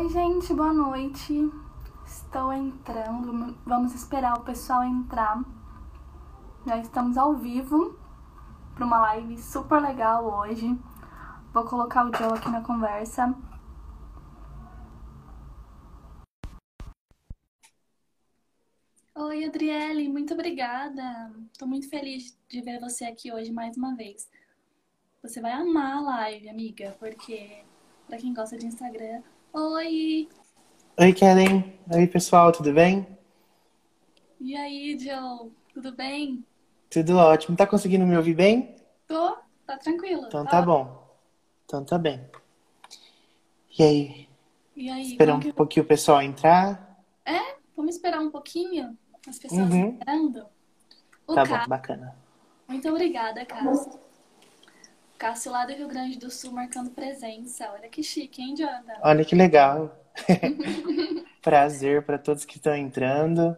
Oi, gente, boa noite. Estou entrando. Vamos esperar o pessoal entrar. Já estamos ao vivo para uma live super legal hoje. Vou colocar o Joe aqui na conversa. Oi, Adriele, muito obrigada. Estou muito feliz de ver você aqui hoje mais uma vez. Você vai amar a live, amiga, porque para quem gosta de Instagram. Oi! Oi, Kellen. Oi, pessoal, tudo bem? E aí, Joe, tudo bem? Tudo ótimo. Tá conseguindo me ouvir bem? Tô, tá tranquilo. Então tá, bom. Então tá bem. E aí? E aí? Esperar um que- pouquinho o pessoal entrar? É, vamos esperar um pouquinho as pessoas Uhum. entrando. O Tá Cássio, bom, bacana. muito obrigada, Cássio. Cássio lá do Rio Grande do Sul marcando presença. Olha que chique, hein, Jonathan? Olha que legal. prazer para todos que estão entrando.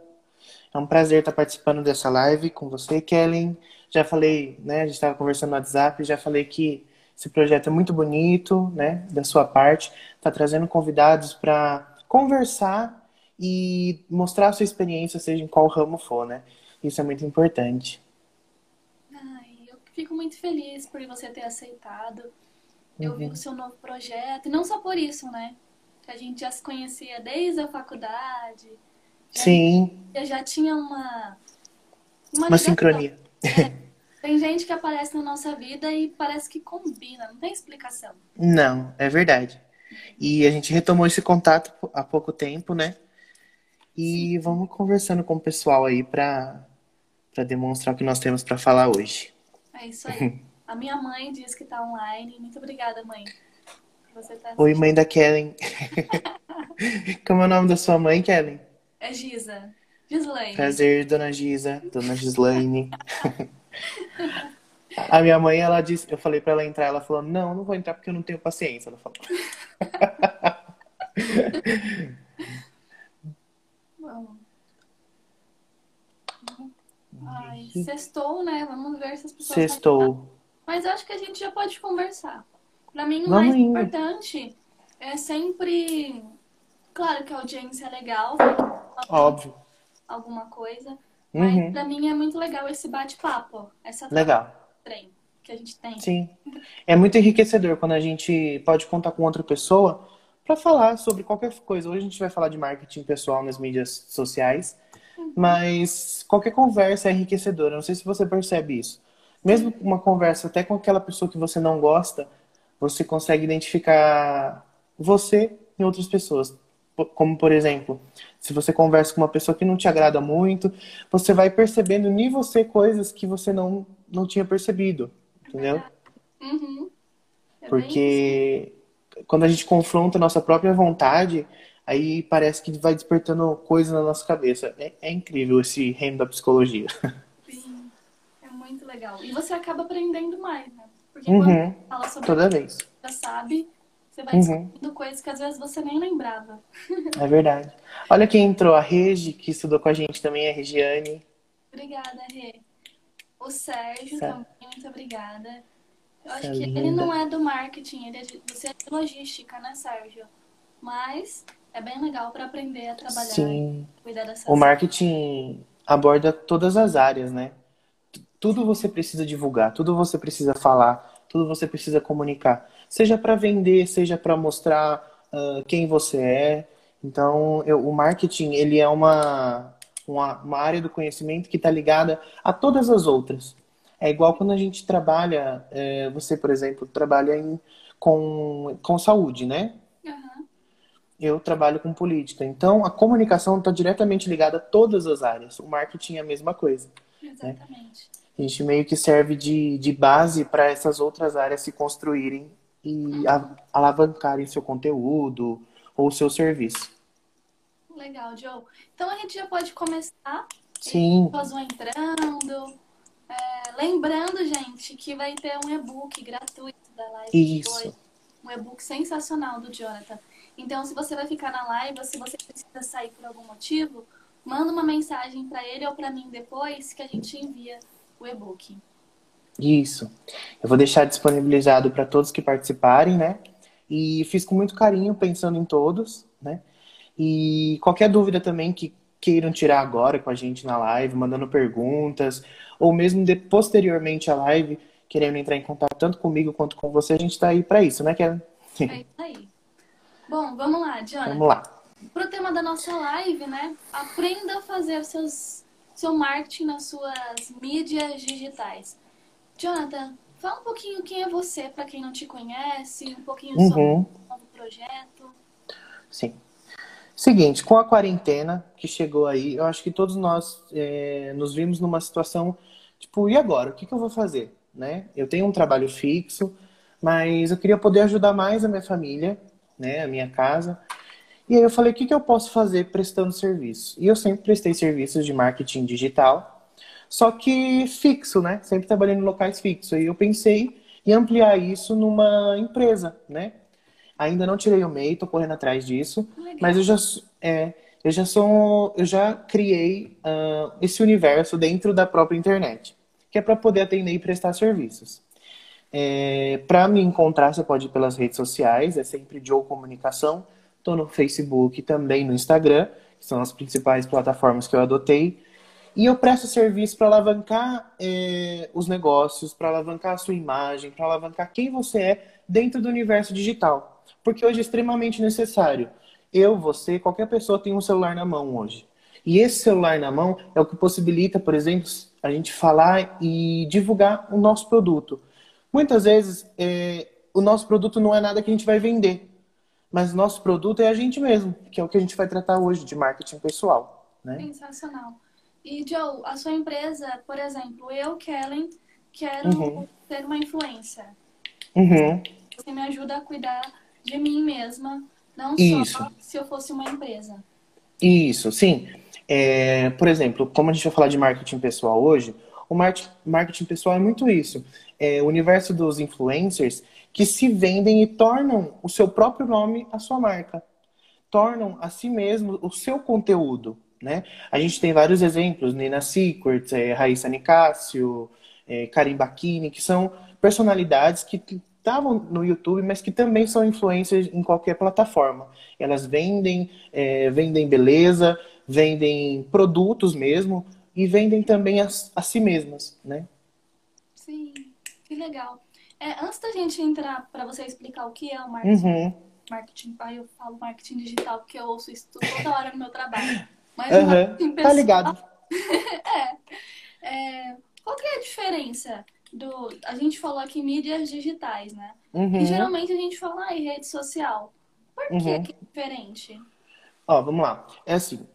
É um prazer estar participando dessa live com você, Kellen. Já falei, né? A gente estava conversando no WhatsApp, já falei que esse projeto é muito bonito, né? Da sua parte, tá trazendo convidados para conversar e mostrar a sua experiência, seja em qual ramo for, né? Isso é muito importante. Fico muito feliz por você ter aceitado. Eu Uhum. vi o seu novo projeto, e não só por isso, né? Que a gente já se conhecia desde a faculdade. Sim, Eu já tinha uma. uma ligação. sincronia. Tem gente que aparece na nossa vida e parece que combina, não tem explicação. Não, é verdade. E a gente retomou esse contato há pouco tempo, né? E vamos conversando com o pessoal aí para demonstrar o que nós temos para falar hoje. É isso aí. A minha mãe diz que tá online. Muito obrigada, mãe. tá Oi, mãe da Kellen. Como é o nome da sua mãe, Kellen? É Giza. Gislaine. Prazer, dona Giza, dona Gislaine. A minha mãe, ela disse, eu falei para ela entrar, ela falou: "Não, não vou entrar porque eu não tenho paciência", ela falou. Bom. Ai, sextou, né? Vamos ver se as pessoas. Sextou. Mas acho que a gente já pode conversar. Pra mim, o Vamos mais indo. importante é sempre. Claro que a audiência é legal, Óbvio. alguma coisa. Mas Uhum. pra mim é muito legal esse bate-papo, essa Legal. trem que a gente tem. Sim. É muito enriquecedor quando a gente pode contar com outra pessoa para falar sobre qualquer coisa. Hoje a gente vai falar de marketing pessoal nas mídias sociais, mas qualquer conversa é enriquecedora. Não sei se você percebe isso. Mesmo uma conversa até com aquela pessoa que você não gosta, você consegue identificar você em outras pessoas. Como, por exemplo, se você conversa com uma pessoa que não te agrada muito, você vai percebendo em você coisas que você não, não tinha percebido, entendeu? Uhum. É Porque quando a gente confronta a nossa própria vontade, aí parece que vai despertando coisa na nossa cabeça. É, é incrível esse reino da psicologia. Sim, é muito legal. E você acaba aprendendo mais, né? Porque Uhum. quando fala sobre Toda vez. você sabe, você vai Uhum. descobrindo coisas que às vezes você nem lembrava. É verdade. Olha quem entrou, a Regi, que estudou com a gente também, a Regiane. Obrigada, Rê. O Sérgio também, muito obrigada. Eu acho que linda. ele não é do marketing, ele é de, você é de logística, né, Sérgio? Mas é bem legal para aprender a trabalhar Sim. e cuidar dessas O marketing aborda todas as áreas, né? Tudo você precisa divulgar, tudo você precisa falar, tudo você precisa comunicar. Seja para vender, seja para mostrar ah, quem você é. Então, eu- o marketing, ele é uma, uma, uma área do conhecimento que está ligada a todas as outras. É igual quando a gente trabalha, eh, você, por exemplo, trabalha em, com, com saúde, né? Eu trabalho com política. Então, a comunicação está diretamente ligada a todas as áreas. O marketing é a mesma coisa. exatamente. A gente meio que serve de, de base para essas outras áreas se construírem e a- alavancarem seu conteúdo ou seu serviço. Legal, Joe. Então a gente já pode começar. Sim, Pessoas vão entrando. É, lembrando, gente, que vai ter um e-book gratuito da live de Isso. hoje. Um e-book sensacional do Jonathan. Então, se você vai ficar na live, ou se você precisa sair por algum motivo, manda uma mensagem para ele ou para mim depois que a gente envia o e-book. isso. Eu vou deixar disponibilizado para todos que participarem, né? E fiz com muito carinho, pensando em todos, né? E qualquer dúvida também que queiram tirar agora com a gente na live, mandando perguntas, ou mesmo de, posteriormente à live, querendo entrar em contato tanto comigo quanto com você, a gente está aí para isso, né, Kellen? É isso aí. Bom, vamos lá, Jonathan. Vamos lá. Pro tema da nossa live, né? Aprenda a fazer seus, seu marketing nas suas mídias digitais. Jonathan, fala um pouquinho quem é você, para quem não te conhece, um pouquinho uhum. sobre o novo projeto. Sim. Seguinte, com a quarentena que chegou aí, eu acho que todos nós é, nos vimos numa situação tipo, e agora? O que, que eu vou fazer? Né? Eu tenho um trabalho fixo, mas eu queria poder ajudar mais a minha família, né, a minha casa. E aí eu falei, o que, que eu posso fazer prestando serviço? E eu sempre prestei serviços de marketing digital, só que fixo, né? Sempre trabalhando em locais fixos. E eu pensei em ampliar isso numa empresa, né? Ainda não tirei o MEI, tô correndo atrás disso, Legal. mas eu já, é, eu já sou, eu já criei uh, esse universo dentro da própria internet, que é para poder atender e prestar serviços. É, para me encontrar, você pode ir pelas redes sociais, é sempre Joe Comunicação. Estou no Facebook também no Instagram, que são as principais plataformas que eu adotei. E eu presto serviço para alavancar é, os negócios, para alavancar a sua imagem, para alavancar quem você é dentro do universo digital. Porque hoje é extremamente necessário. Eu, você, qualquer pessoa tem um celular na mão hoje. E esse celular na mão é o que possibilita, por exemplo, a gente falar e divulgar o nosso produto. Muitas vezes, é, o nosso produto não é nada que a gente vai vender, mas o nosso produto é a gente mesmo, que é o que a gente vai tratar hoje de marketing pessoal. Né? Sensacional. E, Joe, a sua empresa, por exemplo, eu, Kellen, quero uhum. ter uma influência. Uhum. Você me ajuda a cuidar de mim mesma, não Isso. só se eu fosse uma empresa. Isso, sim. É, por exemplo, como a gente vai falar de marketing pessoal hoje, o marketing pessoal é muito isso. É o universo dos influencers que se vendem e tornam o seu próprio nome a sua marca. Tornam a si mesmo o seu conteúdo. Né? A gente tem vários exemplos, Nina Secret, é, Raíssa Nicásio, é, Karim Bakini, que são personalidades que estavam no YouTube, mas que também são influencers em qualquer plataforma. Elas vendem, é, vendem beleza, vendem produtos mesmo, e vendem também a, a si mesmas, né? Sim, que legal. É, antes da gente entrar para você explicar o que é o marketing, uhum. marketing, aí eu falo marketing digital porque eu ouço isso toda hora no meu trabalho. Mas uhum. pessoal, tá ligado? é, é, qual que é a diferença do? A gente falou aqui mídias digitais, né? Uhum. E geralmente a gente fala ah, em rede social. Por que, uhum. que é diferente? Ó, vamos lá. É assim,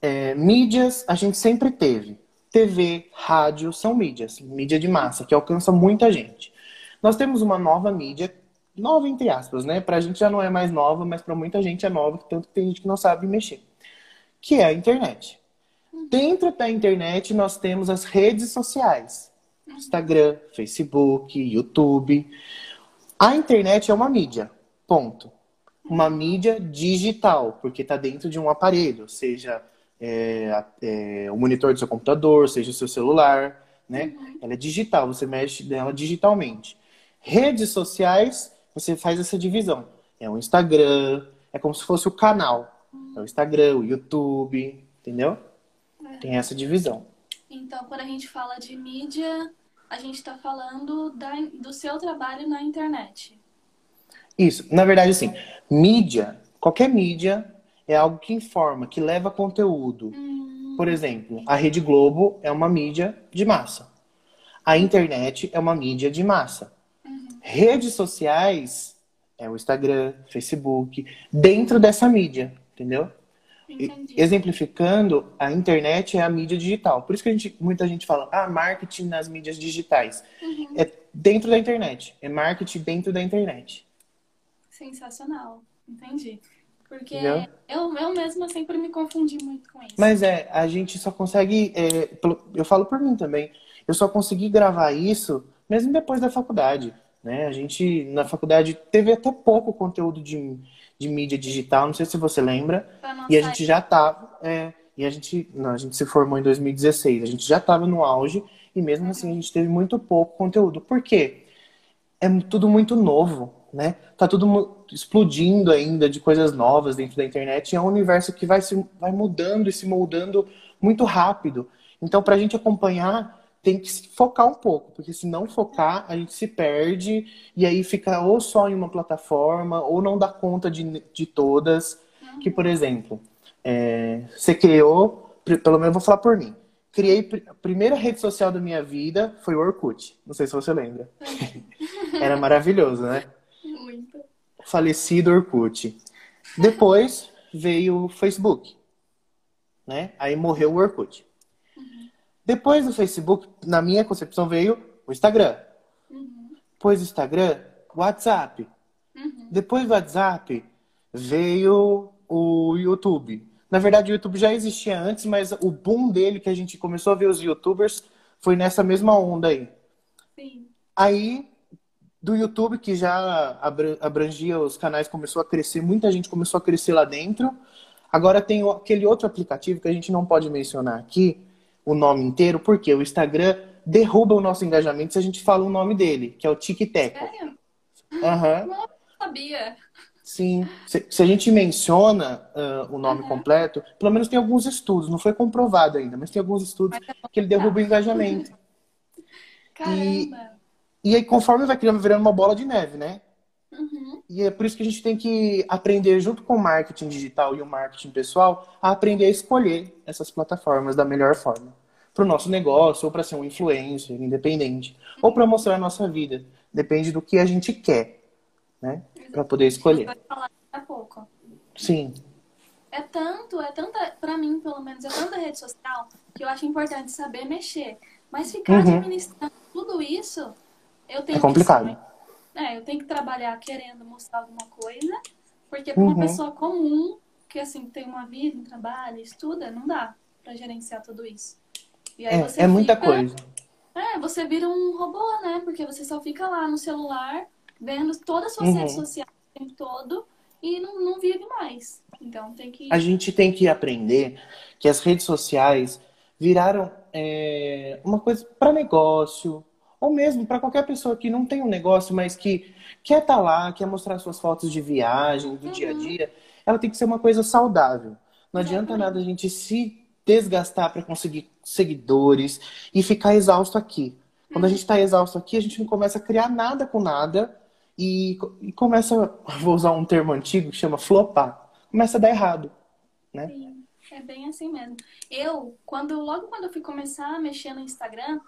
é, mídias a gente sempre teve. TV, rádio são mídias, mídia de massa, que alcança muita gente. Nós temos uma nova mídia, nova entre aspas, né? Pra gente já não é mais nova, mas para muita gente é nova, tanto que tem gente que não sabe mexer. Que é a internet. Dentro da internet nós temos as redes sociais. Instagram, Facebook, YouTube. A internet é uma mídia. Ponto. Uma mídia digital, porque está dentro de um aparelho, seja é, é, o monitor do seu computador, seja o seu celular, né? Uhum. Ela é digital, você mexe nela digitalmente. Redes sociais, você faz essa divisão. É o Instagram, é como se fosse o canal. Uhum. É o Instagram, o YouTube, entendeu? É. Tem essa divisão. Então, quando a gente fala de mídia, a gente está falando da, do seu trabalho na internet. Isso. Na verdade, assim, mídia, qualquer mídia é algo que informa, que leva conteúdo. Hum. Por exemplo, a Rede Globo é uma mídia de massa. A internet é uma mídia de massa. Uhum. Redes sociais é o Instagram, Facebook, dentro dessa mídia, entendeu? Entendi. Exemplificando, a internet é a mídia digital. Por isso que gente, muita gente fala, ah, marketing nas mídias digitais. Uhum. É dentro da internet. É marketing dentro da internet. Sensacional. Entendi. Porque eu, eu mesma sempre me confundi muito com isso. Mas é, a gente só consegue. É, eu falo por mim também. Eu só consegui gravar isso mesmo depois da faculdade. Né? A gente, na faculdade, teve até pouco conteúdo de, de mídia digital, não sei se você lembra. E a gente já tava. É, e a gente, não, a gente se formou em 2016. A gente já estava no auge e mesmo uhum. assim a gente teve muito pouco conteúdo. Por quê? É tudo muito novo, né? Tá tudo explodindo ainda de coisas novas dentro da internet. E é um universo que vai, se, vai mudando e se moldando muito rápido. Então, para a gente acompanhar, tem que focar um pouco, porque se não focar, a gente se perde e aí fica ou só em uma plataforma, ou não dá conta de, de todas. Que, por exemplo, é, você criou, pelo menos vou falar por mim, criei a primeira rede social da minha vida foi o Orkut. Não sei se você lembra. Era maravilhoso, né? Falecido Orkut. Depois veio o Facebook, né? Aí morreu o Orkut. Depois do Facebook, na minha concepção, veio o Instagram. Uhum. Depois do Instagram, o WhatsApp. Uhum. Depois do WhatsApp, veio o YouTube. Na verdade, o YouTube já existia antes, mas o boom dele, que a gente começou a ver os YouTubers, foi nessa mesma onda aí. Sim. Aí, do YouTube, que já abrangia os canais, começou a crescer, muita gente começou a crescer lá dentro. Agora tem aquele outro aplicativo que a gente não pode mencionar aqui, o nome inteiro, porque o Instagram derruba o nosso engajamento se a gente fala o nome dele, que é o TikTok. Sério? Aham. Não sabia. Sim. Se, se a gente menciona uh, o nome Uhum. completo, pelo menos tem alguns estudos, não foi comprovado ainda, mas tem alguns estudos Mas é que ele derruba o engajamento. Caramba. E aí, conforme vai criando, virando uma bola de neve, né? Uhum. E é por isso que a gente tem que aprender, junto com o marketing digital e o marketing pessoal, a aprender a escolher essas plataformas da melhor forma. Para o nosso negócio, ou para ser um influencer independente, ou para mostrar a nossa vida. Depende do que a gente quer, né? Para poder escolher. Vai falar daqui a pouco. Sim. É tanto, é tanta, pra mim, pelo menos, é tanta rede social que eu acho importante saber mexer. Mas ficar Uhum. administrando tudo isso, eu tenho É complicado. que é, eu tenho que trabalhar querendo mostrar alguma coisa, porque pra uma Uhum. pessoa comum, que assim, tem uma vida, um trabalho, estuda, não dá pra gerenciar tudo isso. E aí você É, é muita fica- coisa. É, você vira um robô, né? Porque você só fica lá no celular, vendo todas as suas Uhum. redes sociais o tempo todo e não, não vive mais. Então tem que. A gente tem que aprender que as redes sociais viraram é, uma coisa para negócio, ou mesmo para qualquer pessoa que não tem um negócio, mas que quer estar lá, quer mostrar suas fotos de viagem, do dia a Uhum. dia. Ela tem que ser uma coisa saudável. Não adianta Exatamente. nada a gente se desgastar para conseguir seguidores e ficar exausto aqui. Quando a gente está exausto aqui, a gente não começa a criar nada com nada e, e começa, vou usar um termo antigo que chama flopar. Começa a dar errado, né? Sim, é bem assim mesmo. Eu, quando logo quando eu fui começar a mexer no Instagram,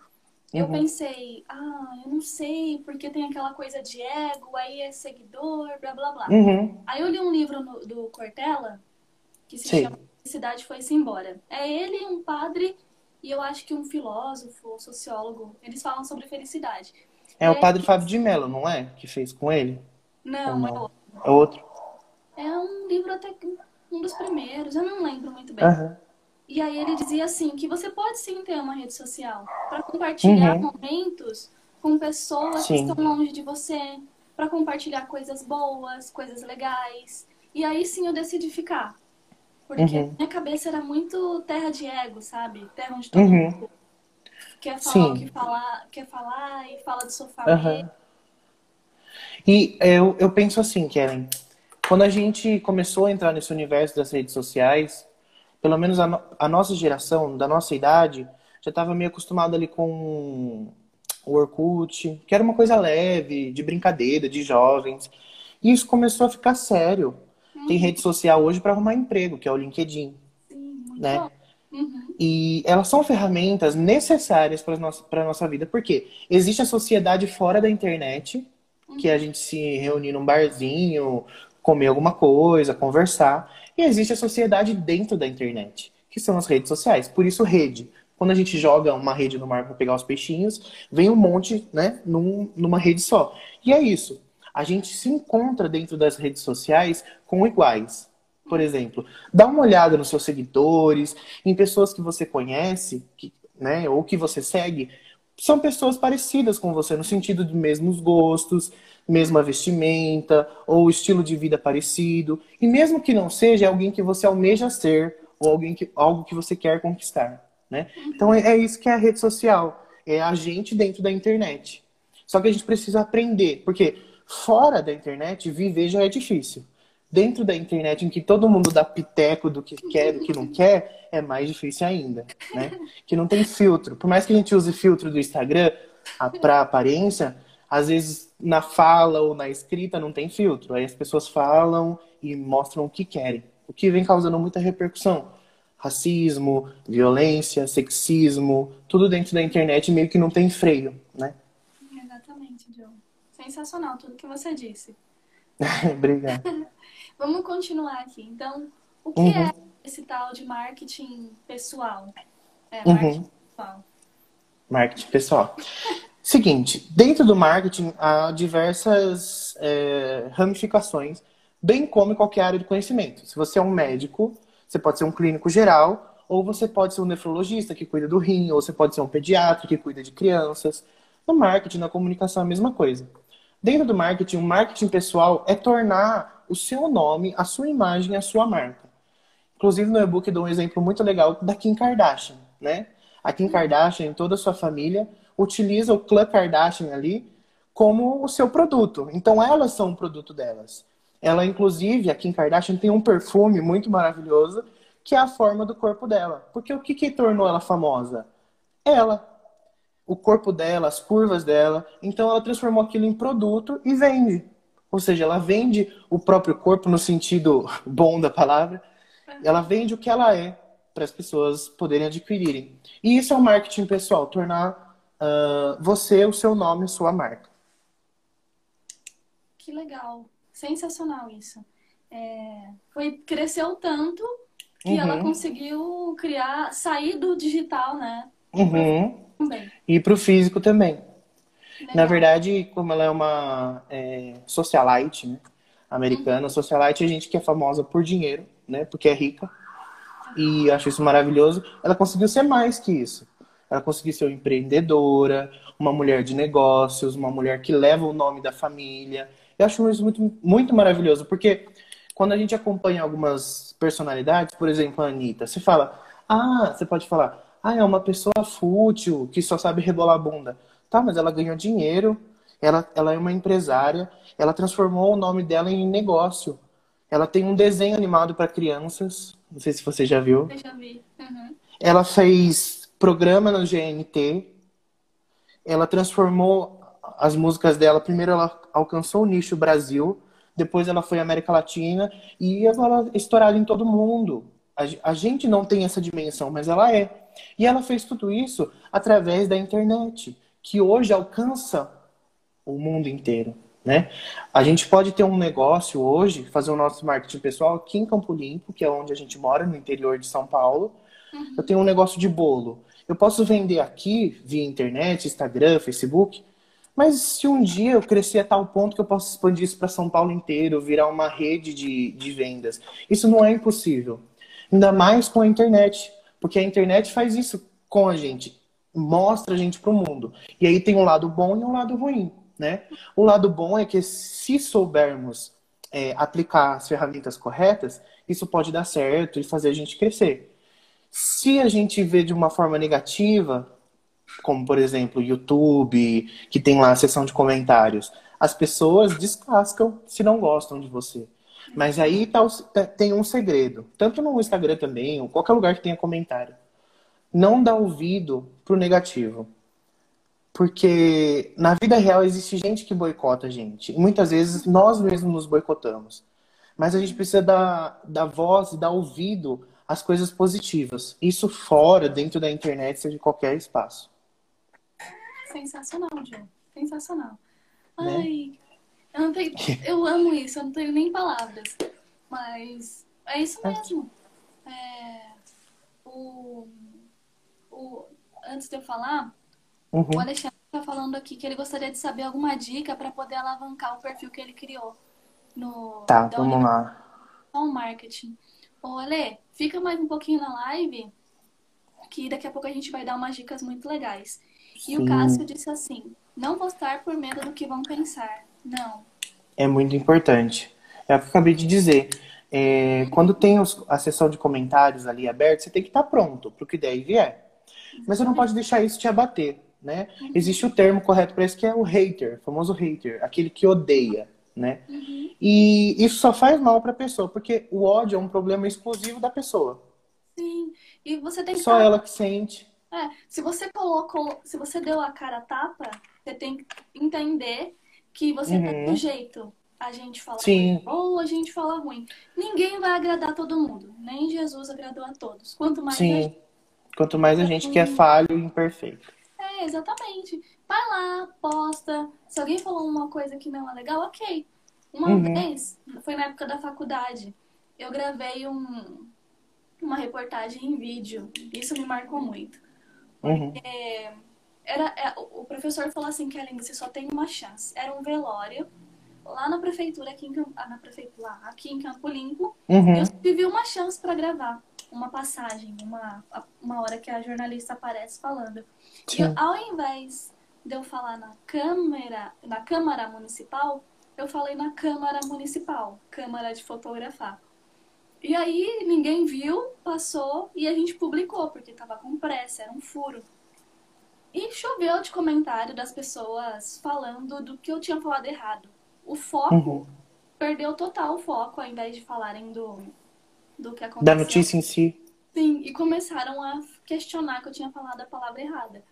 eu Uhum. pensei, ah, eu não sei, porque tem aquela coisa de ego, aí é seguidor, blá blá blá. Uhum. Aí eu li um livro no- do Cortella que se Sim. chama Felicidade Foi-se Embora. É ele, um padre e eu acho que um filósofo, sociólogo. Eles falam sobre felicidade. É o padre Fábio de Mello, não é? Que fez com ele? Não, Ou não? é outro. É outro? É um livro até que um dos primeiros, eu não lembro muito bem. Aham. E aí ele dizia assim que você pode sim ter uma rede social para compartilhar Uhum. momentos com pessoas que Sim. estão longe de você, para compartilhar coisas boas, coisas legais. E aí sim eu decidi ficar. Porque Uhum. minha cabeça era muito terra de ego, sabe? Terra onde todo Uhum. mundo quer falar o Sim. que falar, quer falar e fala do sofá Aham. E eu, eu penso assim, Kellen, quando a gente começou a entrar nesse universo das redes sociais, pelo menos a, no- a nossa geração, da nossa idade, já estava meio acostumado ali com o Orkut, que era uma coisa leve, de brincadeira, de jovens. E isso começou a ficar sério. Tem rede social hoje para arrumar emprego, que é o LinkedIn. Sim, muito Né? Uhum. E elas são ferramentas necessárias para a nossa, vida, porque existe a sociedade fora da internet, que é a gente se reunir num barzinho, comer alguma coisa, conversar, e existe a sociedade dentro da internet, que são as redes sociais. Por isso, rede. Quando a gente joga uma rede no mar para pegar os peixinhos, vem um monte, né, num- numa rede só. E é isso. A gente se encontra dentro das redes sociais com iguais. Por exemplo, dá uma olhada nos seus seguidores, em pessoas que você conhece, que, né, ou que você segue, são pessoas parecidas com você, no sentido de mesmos gostos, mesma vestimenta, ou estilo de vida parecido. E mesmo que não seja, é alguém que você almeja ser, ou alguém que, algo que você quer conquistar. Né? Então é, é isso que é a rede social. É a gente dentro da internet. Só que a gente precisa aprender, porque Fora da internet, viver já é difícil. Dentro da internet, em que todo mundo dá piteco do que quer, do que não quer, é mais difícil ainda, né? Que não tem filtro. Por mais que a gente use filtro do Instagram para aparência, às vezes na fala ou na escrita não tem filtro. Aí as pessoas falam e mostram o que querem, o que vem causando muita repercussão. Racismo, violência, sexismo, tudo dentro da internet meio que não tem freio, né? Exatamente, John. Sensacional tudo que você disse. Obrigado. Vamos continuar aqui. Então, o que uhum. é esse tal de marketing pessoal? É, uhum. marketing uhum. pessoal. Marketing pessoal. Seguinte, dentro do marketing há diversas é, ramificações, bem como em qualquer área de conhecimento. Se você é um médico, você pode ser um clínico geral, ou você pode ser um nefrologista que cuida do rim, ou você pode ser um pediatra que cuida de crianças. No marketing, na comunicação, é a mesma coisa. Dentro do marketing, o marketing pessoal é tornar o seu nome, a sua imagem, a sua marca. Inclusive, no e-book dou um exemplo muito legal da Kim Kardashian, né? A Kim Kardashian toda a sua família utiliza o Clã Kardashian ali como o seu produto. Então, elas são o produto delas. Ela, inclusive, a Kim Kardashian tem um perfume muito maravilhoso que é a forma do corpo dela. Porque o que, que tornou ela famosa? Ela. O corpo dela, as curvas dela. Então, ela transformou aquilo em produto e vende. Ou seja, ela vende o próprio corpo no sentido bom da palavra. Ela vende o que ela é para as pessoas poderem adquirirem. E isso é o marketing pessoal, tornar uh, você, o seu nome, sua marca. Que legal. Sensacional isso. É, foi, cresceu tanto que uhum. ela conseguiu criar, sair do digital, né? Uhum. Também. E para o físico também. Legal. Na verdade, como ela é uma é, socialite, né? Americana, uhum. socialite é gente que é famosa por dinheiro, né? Porque é rica. E acho isso maravilhoso. Ela conseguiu ser mais que isso ela conseguir ser uma empreendedora, uma mulher de negócios, uma mulher que leva o nome da família. Eu acho isso muito, muito maravilhoso, porque quando a gente acompanha algumas personalidades, por exemplo, a Anitta, você fala, ah, você pode falar, ah, é uma pessoa fútil, que só sabe rebolar a bunda. Tá, mas ela ganhou dinheiro, ela, ela é uma empresária, ela transformou o nome dela em negócio. Ela tem um desenho animado para crianças, não sei se você já viu. Eu já vi. Uhum. Ela fez programa no GNT. Ela transformou as músicas dela. Primeiro ela alcançou o nicho Brasil, depois ela foi América Latina e agora é estourada em todo mundo. A, gente não tem essa dimensão, mas ela é. E ela fez tudo isso através da internet, que hoje alcança o mundo inteiro. Né? A gente pode ter um negócio hoje, fazer o nosso marketing pessoal aqui em Campo Limpo, que é onde a gente mora, no interior de São Paulo. Uhum. Eu tenho um negócio de bolo. Eu posso vender aqui via internet, Instagram, Facebook, mas se um dia eu crescer a tal ponto que eu possa expandir isso para São Paulo inteiro, virar uma rede de, de vendas, isso não é impossível. Ainda mais com a internet, porque a internet faz isso com a gente, mostra a gente para o mundo. E aí tem um lado bom e um lado ruim, né? O lado bom é que se soubermos é, aplicar as ferramentas corretas, isso pode dar certo e fazer a gente crescer. Se a gente vê de uma forma negativa, como por exemplo YouTube, que tem lá a seção de comentários, as pessoas descascam se não gostam de você. Mas aí tá, tem um segredo, tanto no Instagram também, ou qualquer lugar que tenha comentário. Não dá ouvido pro negativo. Porque na vida real existe gente que boicota a gente. Muitas vezes nós mesmos nos boicotamos. Mas a gente precisa dar, dar voz e dar ouvido as coisas positivas. Isso fora, dentro da internet, seja de qualquer espaço. Sensacional, João. Sensacional. Né? Ai, eu, não tenho, eu amo isso, eu não tenho nem palavras. Mas é isso mesmo. É, o, o, antes de eu falar, uhum. o Alexandre está falando aqui que ele gostaria de saber alguma dica para poder alavancar o perfil que ele criou no Tá, vamos lá. Marketing. Ô, Ale, fica mais um pouquinho na live, que daqui a pouco a gente vai dar umas dicas muito legais. E Sim. o Cássio disse assim: não postar por medo do que vão pensar. Não. É muito importante. É o que eu acabei de dizer. É, quando tem os, a sessão de comentários ali aberta, você tem que estar pronto para o que der e vier. Mas você não pode deixar isso te abater. né? Uhum. Existe o termo correto para isso que é o hater, o famoso hater, aquele que odeia, né? Uhum. E isso só faz mal para a pessoa, porque o ódio é um problema exclusivo da pessoa. Sim. E você tem que só ela que sente. É, se você colocou, se você deu a cara a tapa, você tem que entender que você uhum. tem um jeito. A gente fala Sim. ou a gente fala ruim. Ninguém vai agradar todo mundo. Nem Jesus agradou a todos. Quanto mais Sim. a gente... Quanto mais a gente que é falho e imperfeito. É, exatamente. Vai lá, posta. Se alguém falou uma coisa que não é legal, ok. Uma uhum. vez, foi na época da faculdade, eu gravei um, uma reportagem em vídeo. Isso me marcou muito. Uhum. era, é, o professor falou assim, Kelly, você só tem uma chance. Era um velório lá na prefeitura, aqui em, ah, na prefeitura, aqui em Campo Limpo. Uhum. Eu tive uma chance para gravar uma passagem, uma, uma hora que a jornalista aparece falando. Sim. E ao invés de eu falar na Câmara, na Câmara Municipal, eu falei na Câmara Municipal, Câmara de Fotografar. E aí ninguém viu, passou e a gente publicou, porque tava com pressa, era um furo. E choveu de comentário das pessoas falando do que eu tinha falado errado. O foco uhum. perdeu total o foco, ao invés de falarem do, do que aconteceu. Da notícia em si. Sim, e começaram a questionar que eu tinha falado a palavra errada.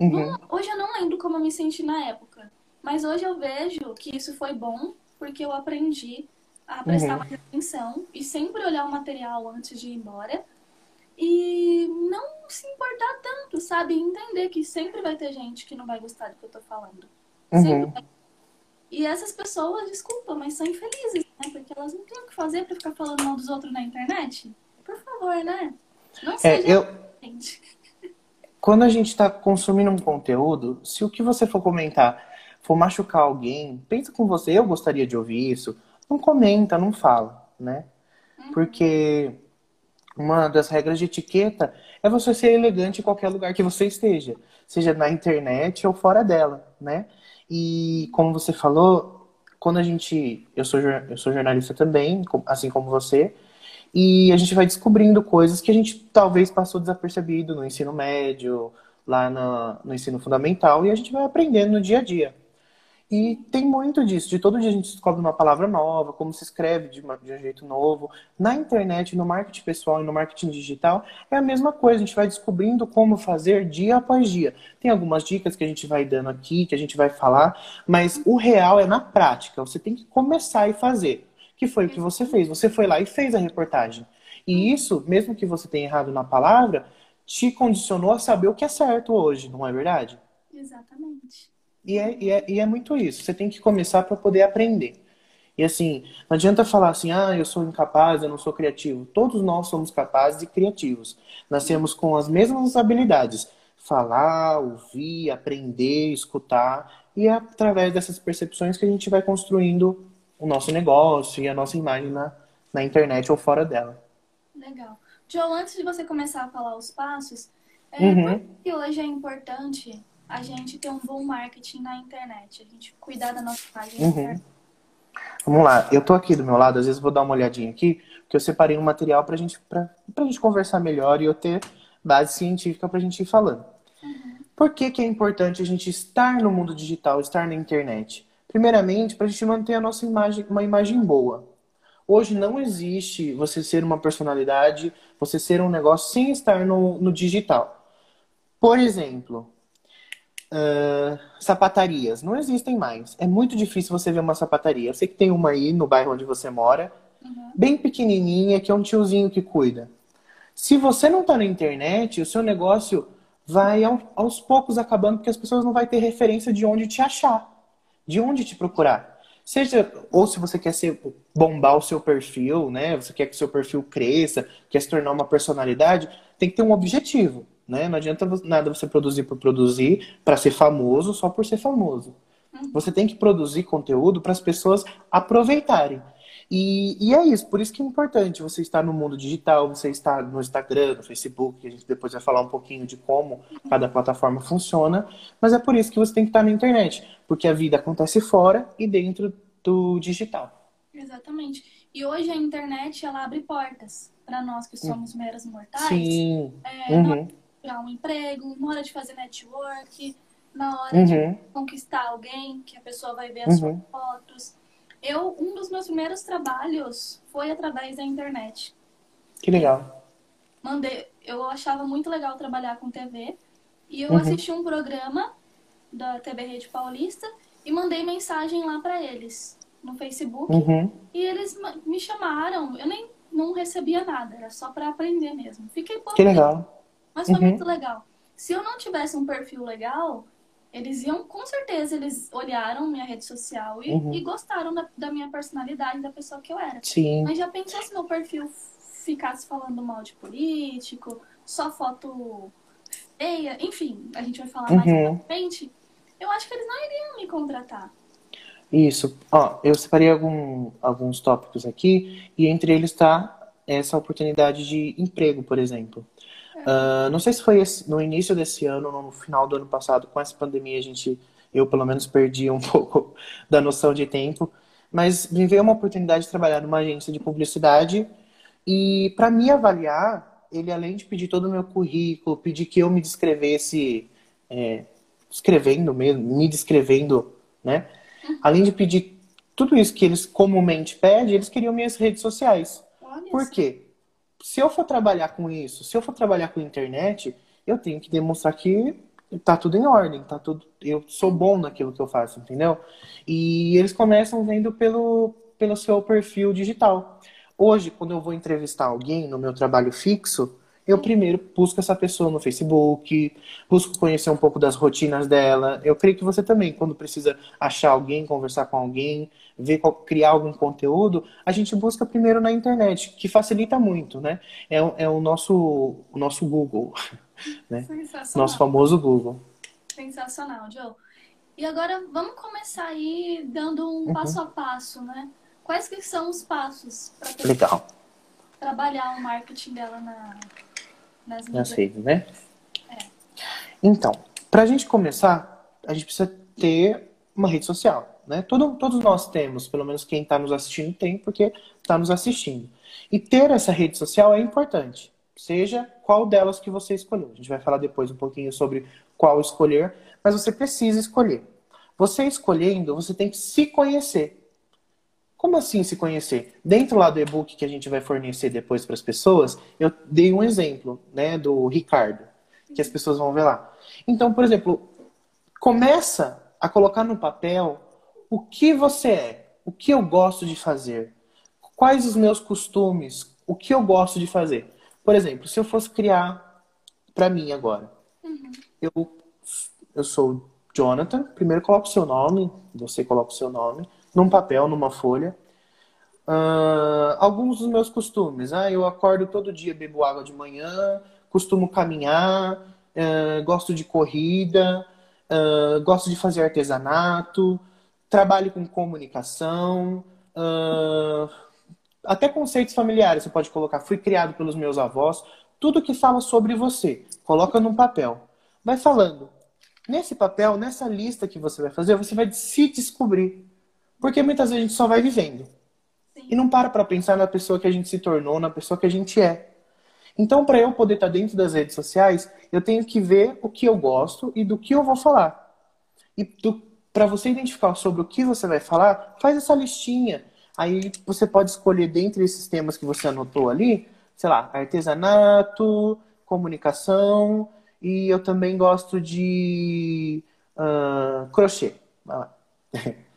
Uhum. hoje eu não lembro como eu me senti na época, mas hoje eu vejo que isso foi bom, porque eu aprendi a prestar uhum. mais atenção e sempre olhar o material antes de ir embora. E não se importar tanto, sabe? Entender que sempre vai ter gente que não vai gostar do que eu tô falando. Uhum. Vai... E essas pessoas, desculpa, mas são infelizes, né? Porque elas não têm o que fazer pra ficar falando mal dos outros na internet. Por favor, né? Não é, seja é, eu... gente. Quando a gente está consumindo um conteúdo, se o que você for comentar for machucar alguém, pensa com você, eu gostaria de ouvir isso não comenta, não fala, né? Uhum. Porque uma das regras de etiqueta é você ser elegante em qualquer lugar que você esteja, seja na internet ou fora dela, né? E como você falou, quando a gente, eu sou eu sou jornalista também, assim como você, e a gente vai descobrindo coisas que a gente talvez passou desapercebido no ensino médio, lá no, no ensino fundamental, e a gente vai aprendendo no dia a dia. E tem muito disso, de todo dia a gente descobre uma palavra nova, como se escreve de, uma, de, um jeito novo. Na internet, no marketing pessoal e no marketing digital, é a mesma coisa, a gente vai descobrindo como fazer dia após dia. Tem algumas dicas que a gente vai dando aqui, que a gente vai falar, mas o real é na prática, você tem que começar e fazer. Que foi o que você fez, você foi lá e fez a reportagem. E isso, mesmo que você tenha errado na palavra, te condicionou a saber o que é certo hoje, não é verdade? Exatamente. E é, e é, e é muito isso. Você tem que começar para poder aprender. E assim, não adianta falar assim, ah, eu sou incapaz, eu não sou criativo. Todos nós somos capazes e criativos. Nascemos com as mesmas habilidades: falar, ouvir, aprender, escutar. E é através dessas percepções que a gente vai construindo o nosso negócio e a nossa imagem na, na internet ou fora dela. Legal. Joe, antes de você começar a falar os passos, é, uhum. por que hoje é importante a gente ter um bom marketing na internet, a gente cuidar da nossa página. Uhum. Vamos lá, eu tô aqui do meu lado, às vezes vou dar uma olhadinha aqui, porque eu separei um material pra gente, pra, pra gente conversar melhor e eu ter base científica pra gente ir falando. Uhum. Por que, que é importante a gente estar no mundo digital, estar na internet? Primeiramente, para a gente manter a nossa imagem, uma imagem boa. Hoje não existe você ser uma personalidade, você ser um negócio sem estar no, no digital. Por exemplo, uh, sapatarias. Não existem mais. É muito difícil você ver uma sapataria. Eu sei que tem uma aí no bairro onde você mora, uhum. bem pequenininha, que é um tiozinho que cuida. Se você não está na internet, o seu negócio vai aos poucos acabando, porque as pessoas não vão ter referência de onde te achar, de onde te procurar. Seja, ou se você quer ser, bombar o seu perfil, né? Você quer que o seu perfil cresça, quer se tornar uma personalidade, tem que ter um objetivo. Né? Não adianta nada você produzir por produzir para ser famoso só por ser famoso. Uhum. Você tem que produzir conteúdo para as pessoas aproveitarem. E, e, é isso, por isso que é importante você estar no mundo digital, você estar no Instagram, no Facebook, que a gente depois vai falar um pouquinho de como cada plataforma funciona, mas é por isso que você tem que estar na internet, porque a vida acontece fora e dentro do digital. Exatamente. E hoje a internet ela abre portas para nós que somos meras mortais. Sim. É, uhum procurar um emprego, na hora de fazer network, na hora uhum. de conquistar alguém, que a pessoa vai ver as uhum. suas fotos. Eu, um dos meus primeiros trabalhos foi através da internet. Que legal. Mandei, eu achava muito legal trabalhar com TV e eu uhum. assisti um programa da TV Rede Paulista e mandei mensagem lá para eles no Facebook uhum. e eles me chamaram. Eu nem não recebia nada, era só para aprender mesmo. Fiquei pouco. Que legal. Mas foi uhum. muito legal. Se eu não tivesse um perfil legal, eles iam, com certeza, eles olharam minha rede social e, uhum. e gostaram da, da, minha personalidade, da pessoa que eu era. Sim. Mas já pensou se meu perfil ficasse falando mal de político, só foto feia, enfim, a gente vai falar uhum. mais pra frente. Eu acho que eles não iriam me contratar. Isso. Ó, eu separei algum, alguns tópicos aqui e entre eles está essa oportunidade de emprego, por exemplo. Uh, não sei se foi esse, no início desse ano ou no final do ano passado, com essa pandemia, a gente, eu pelo menos perdi um pouco da noção de tempo, mas me veio uma oportunidade de trabalhar numa agência de publicidade e para me avaliar, ele além de pedir todo o meu currículo, pedir que eu me descrevesse, é, escrevendo mesmo, me descrevendo, né? Além de pedir tudo isso que eles comumente pedem, eles queriam minhas redes sociais. Por quê? Se eu for trabalhar com isso, se eu for trabalhar com internet, eu tenho que demonstrar que tá tudo em ordem, tá tudo, eu sou bom naquilo que eu faço, entendeu? E eles começam vendo pelo, pelo seu perfil digital. Hoje, quando eu vou entrevistar alguém no meu trabalho fixo, eu primeiro busco essa pessoa no Facebook, busco conhecer um pouco das rotinas dela. Eu creio que você também, quando precisa achar alguém, conversar com alguém, ver criar algum conteúdo, a gente busca primeiro na internet, que facilita muito, né? É, é o, nosso, o nosso Google, né? Nosso famoso Google. Sensacional, Joe. E agora vamos começar aí dando um uhum. passo a passo, né? Quais que são os passos para Legal. Trabalhar o marketing dela na, nas, nas redes, né? É. Então, para a gente começar, a gente precisa ter uma rede social, né? Todo, todos nós temos, pelo menos quem está nos assistindo tem, porque está nos assistindo. E ter essa rede social é importante, seja qual delas que você escolheu. A gente vai falar depois um pouquinho sobre qual escolher, mas você precisa escolher. Você escolhendo, você tem que se conhecer. Como assim se conhecer? Dentro lá do e-book que a gente vai fornecer depois para as pessoas, eu dei um exemplo, né, do Ricardo, que as pessoas vão ver lá. Então, por exemplo, começa a colocar no papel o que você é, o que eu gosto de fazer, quais os meus costumes, o que eu gosto de fazer. Por exemplo, se eu fosse criar para mim agora, uhum. eu, eu sou Jonathan, primeiro coloco o seu nome, você coloca o seu nome, num papel, numa folha. Uh, alguns dos meus costumes. Ah, eu acordo todo dia, bebo água de manhã, costumo caminhar, uh, gosto de corrida, uh, gosto de fazer artesanato, trabalho com comunicação, até conceitos familiares você pode colocar. Fui criado pelos meus avós. Tudo que fala sobre você, coloca num papel. Vai falando. Nesse papel, nessa lista que você vai fazer, você vai se descobrir. Porque muitas vezes a gente só vai vivendo. Sim. E não para para pensar na pessoa que a gente se tornou, na pessoa que a gente é. Então, para eu poder estar tá dentro das redes sociais, eu tenho que ver o que eu gosto e do que eu vou falar. E para você identificar sobre o que você vai falar, faz essa listinha. Aí você pode escolher dentre esses temas que você anotou ali, sei lá, artesanato, comunicação, e eu também gosto de uh, crochê.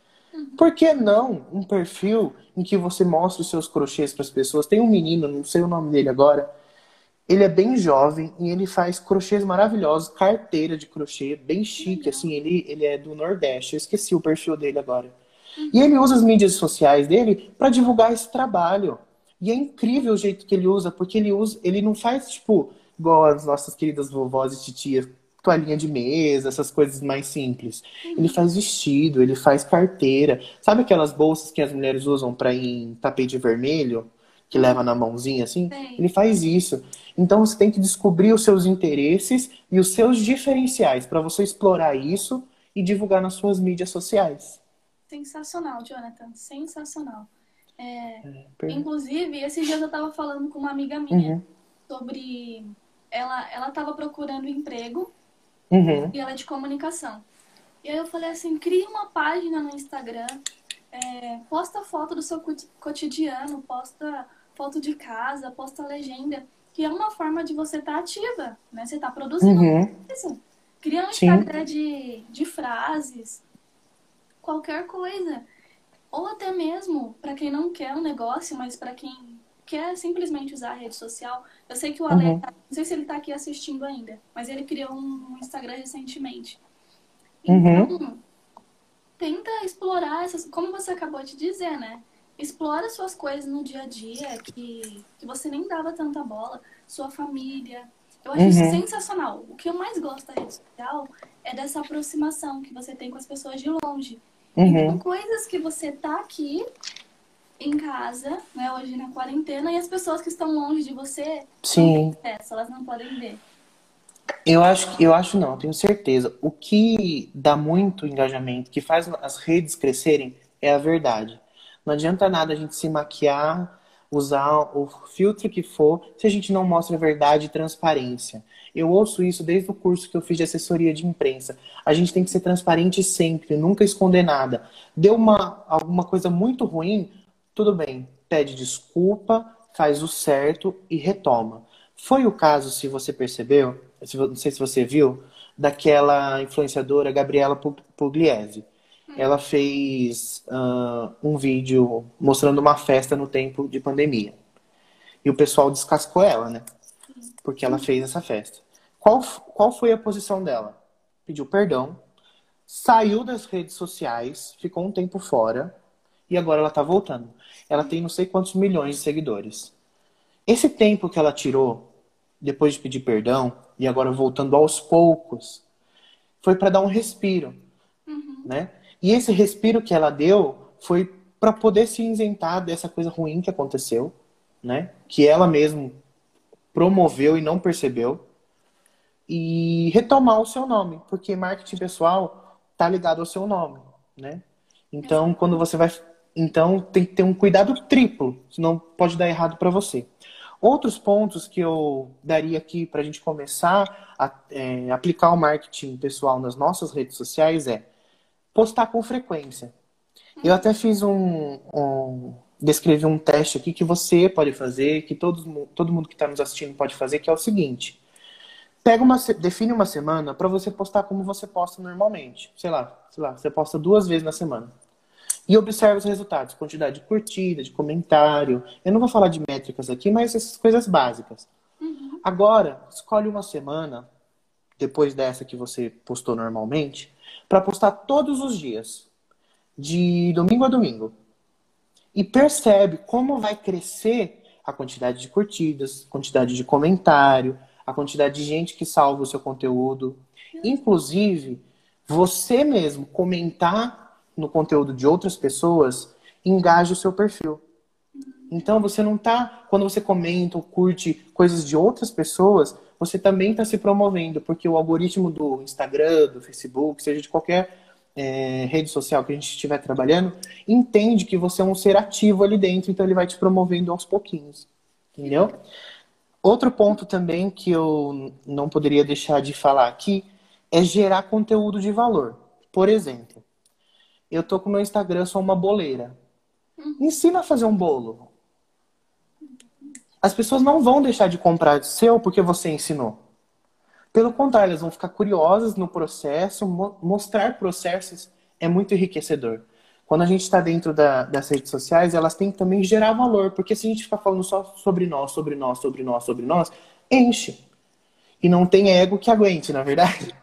Por que não um perfil em que você mostra os seus crochês para as pessoas? Tem um menino, não sei o nome dele agora, ele é bem jovem e ele faz crochês maravilhosos, carteira de crochê, bem chique, assim, ele, ele é do Nordeste, eu esqueci o perfil dele agora. E ele usa as mídias sociais dele para divulgar esse trabalho. E é incrível o jeito que ele usa, porque ele usa, ele não faz, tipo, igual as nossas queridas vovós e titias toalhinha de mesa, essas coisas mais simples. Uhum. Ele faz vestido, ele faz carteira. Sabe aquelas bolsas que as mulheres usam para ir em tapete vermelho? Que leva na mãozinha assim? Sim. Ele faz isso. Então você tem que descobrir os seus interesses e os seus diferenciais para você explorar isso e divulgar nas suas mídias sociais. Sensacional, Jonathan. Sensacional. É, é, inclusive, esses dias eu estava falando com uma amiga minha uhum. sobre. Ela estava procurando emprego Uhum. e ela é de comunicação. E aí eu falei assim, cria uma página no Instagram, é, posta foto do seu coti- cotidiano, posta foto de casa, posta legenda, que é uma forma de você estar ativa, né? Você tá produzindo Uhum. coisa. Cria um Sim. Instagram de, de frases, qualquer coisa. Ou até mesmo, para quem não quer um negócio, mas para quem quer simplesmente usar a rede social. Eu sei que o Ale, Uhum. tá- não sei se ele tá aqui assistindo ainda, mas ele criou um Instagram recentemente. Uhum. Então, tenta explorar essas, como você acabou de dizer, né? Explora suas coisas no dia a dia que, que você nem dava tanta bola, sua família. Eu acho isso Uhum. sensacional. O que eu mais gosto da rede social é dessa aproximação que você tem com as pessoas de longe. Então, Uhum. coisas que você tá aqui em casa, né, hoje na quarentena, e as pessoas que estão longe de você não Sim. têm acesso, elas não podem ver. Eu acho, eu acho não, tenho certeza. O que dá muito engajamento, que faz as redes crescerem, é a verdade. Não adianta nada a gente se maquiar, usar o filtro que for, se a gente não mostra verdade e transparência. Eu ouço isso desde o curso que eu fiz de assessoria de imprensa. A gente tem que ser transparente sempre, nunca esconder nada. Deu uma, alguma coisa muito ruim, tudo bem, pede desculpa, faz o certo e retoma. Foi o caso, se você percebeu, não sei se você viu, daquela influenciadora Gabriela Pug- Pugliese. Ela fez ah, um vídeo mostrando uma festa no tempo de pandemia. E o pessoal descascou ela, né? Porque ela fez essa festa. Qual, qual foi a posição dela? Pediu perdão, saiu das redes sociais, ficou um tempo fora e agora ela tá voltando. Ela tem não sei quantos milhões de seguidores. Esse tempo que ela tirou, depois de pedir perdão, e agora voltando aos poucos, foi para dar um respiro, né? E esse respiro que ela deu foi para poder se isentar dessa coisa ruim que aconteceu, né? Que ela mesma promoveu e não percebeu, e retomar o seu nome, porque marketing pessoal tá ligado ao seu nome, né? Então, quando você vai, então tem que ter um cuidado triplo, senão pode dar errado para você. Outros pontos que eu daria aqui para a gente começar a é, aplicar o marketing pessoal nas nossas redes sociais é postar com frequência. Eu até fiz um, um descrevi um teste aqui que você pode fazer, que todos, mu- todo mundo que está nos assistindo pode fazer, que é o seguinte: pega uma, define uma semana para você postar como você posta normalmente. Sei lá, sei lá, você posta duas vezes na semana. E observa os resultados, quantidade de curtida, de comentário. Eu não vou falar de métricas aqui, mas essas coisas básicas. Agora, escolhe uma semana, depois dessa que você postou normalmente, para postar todos os dias, de domingo a domingo. E percebe como vai crescer a quantidade de curtidas, quantidade de comentário, a quantidade de gente que salva o seu conteúdo. Inclusive, você mesmo comentar no conteúdo de outras pessoas engaja o seu perfil. Então você não tá, quando você comenta ou curte coisas de outras pessoas, você também está se promovendo, porque o algoritmo do Instagram, do Facebook, seja de qualquer é, rede social que a gente estiver trabalhando, entende que você é um ser ativo ali dentro, então ele vai te promovendo aos pouquinhos. Entendeu? Outro ponto também que eu não poderia deixar de falar aqui é gerar conteúdo de valor. Por exemplo, eu tô com meu Instagram, sou uma boleira. Ensina a fazer um bolo. As pessoas não vão deixar de comprar seu porque você ensinou. Pelo contrário, elas vão ficar curiosas no processo. Mo mostrar processos é muito enriquecedor. Quando a gente está dentro da, das redes sociais, elas têm que também gerar valor, porque se a gente ficar falando só sobre nós, sobre nós, sobre nós, sobre nós, enche. E não tem ego que aguente, na verdade.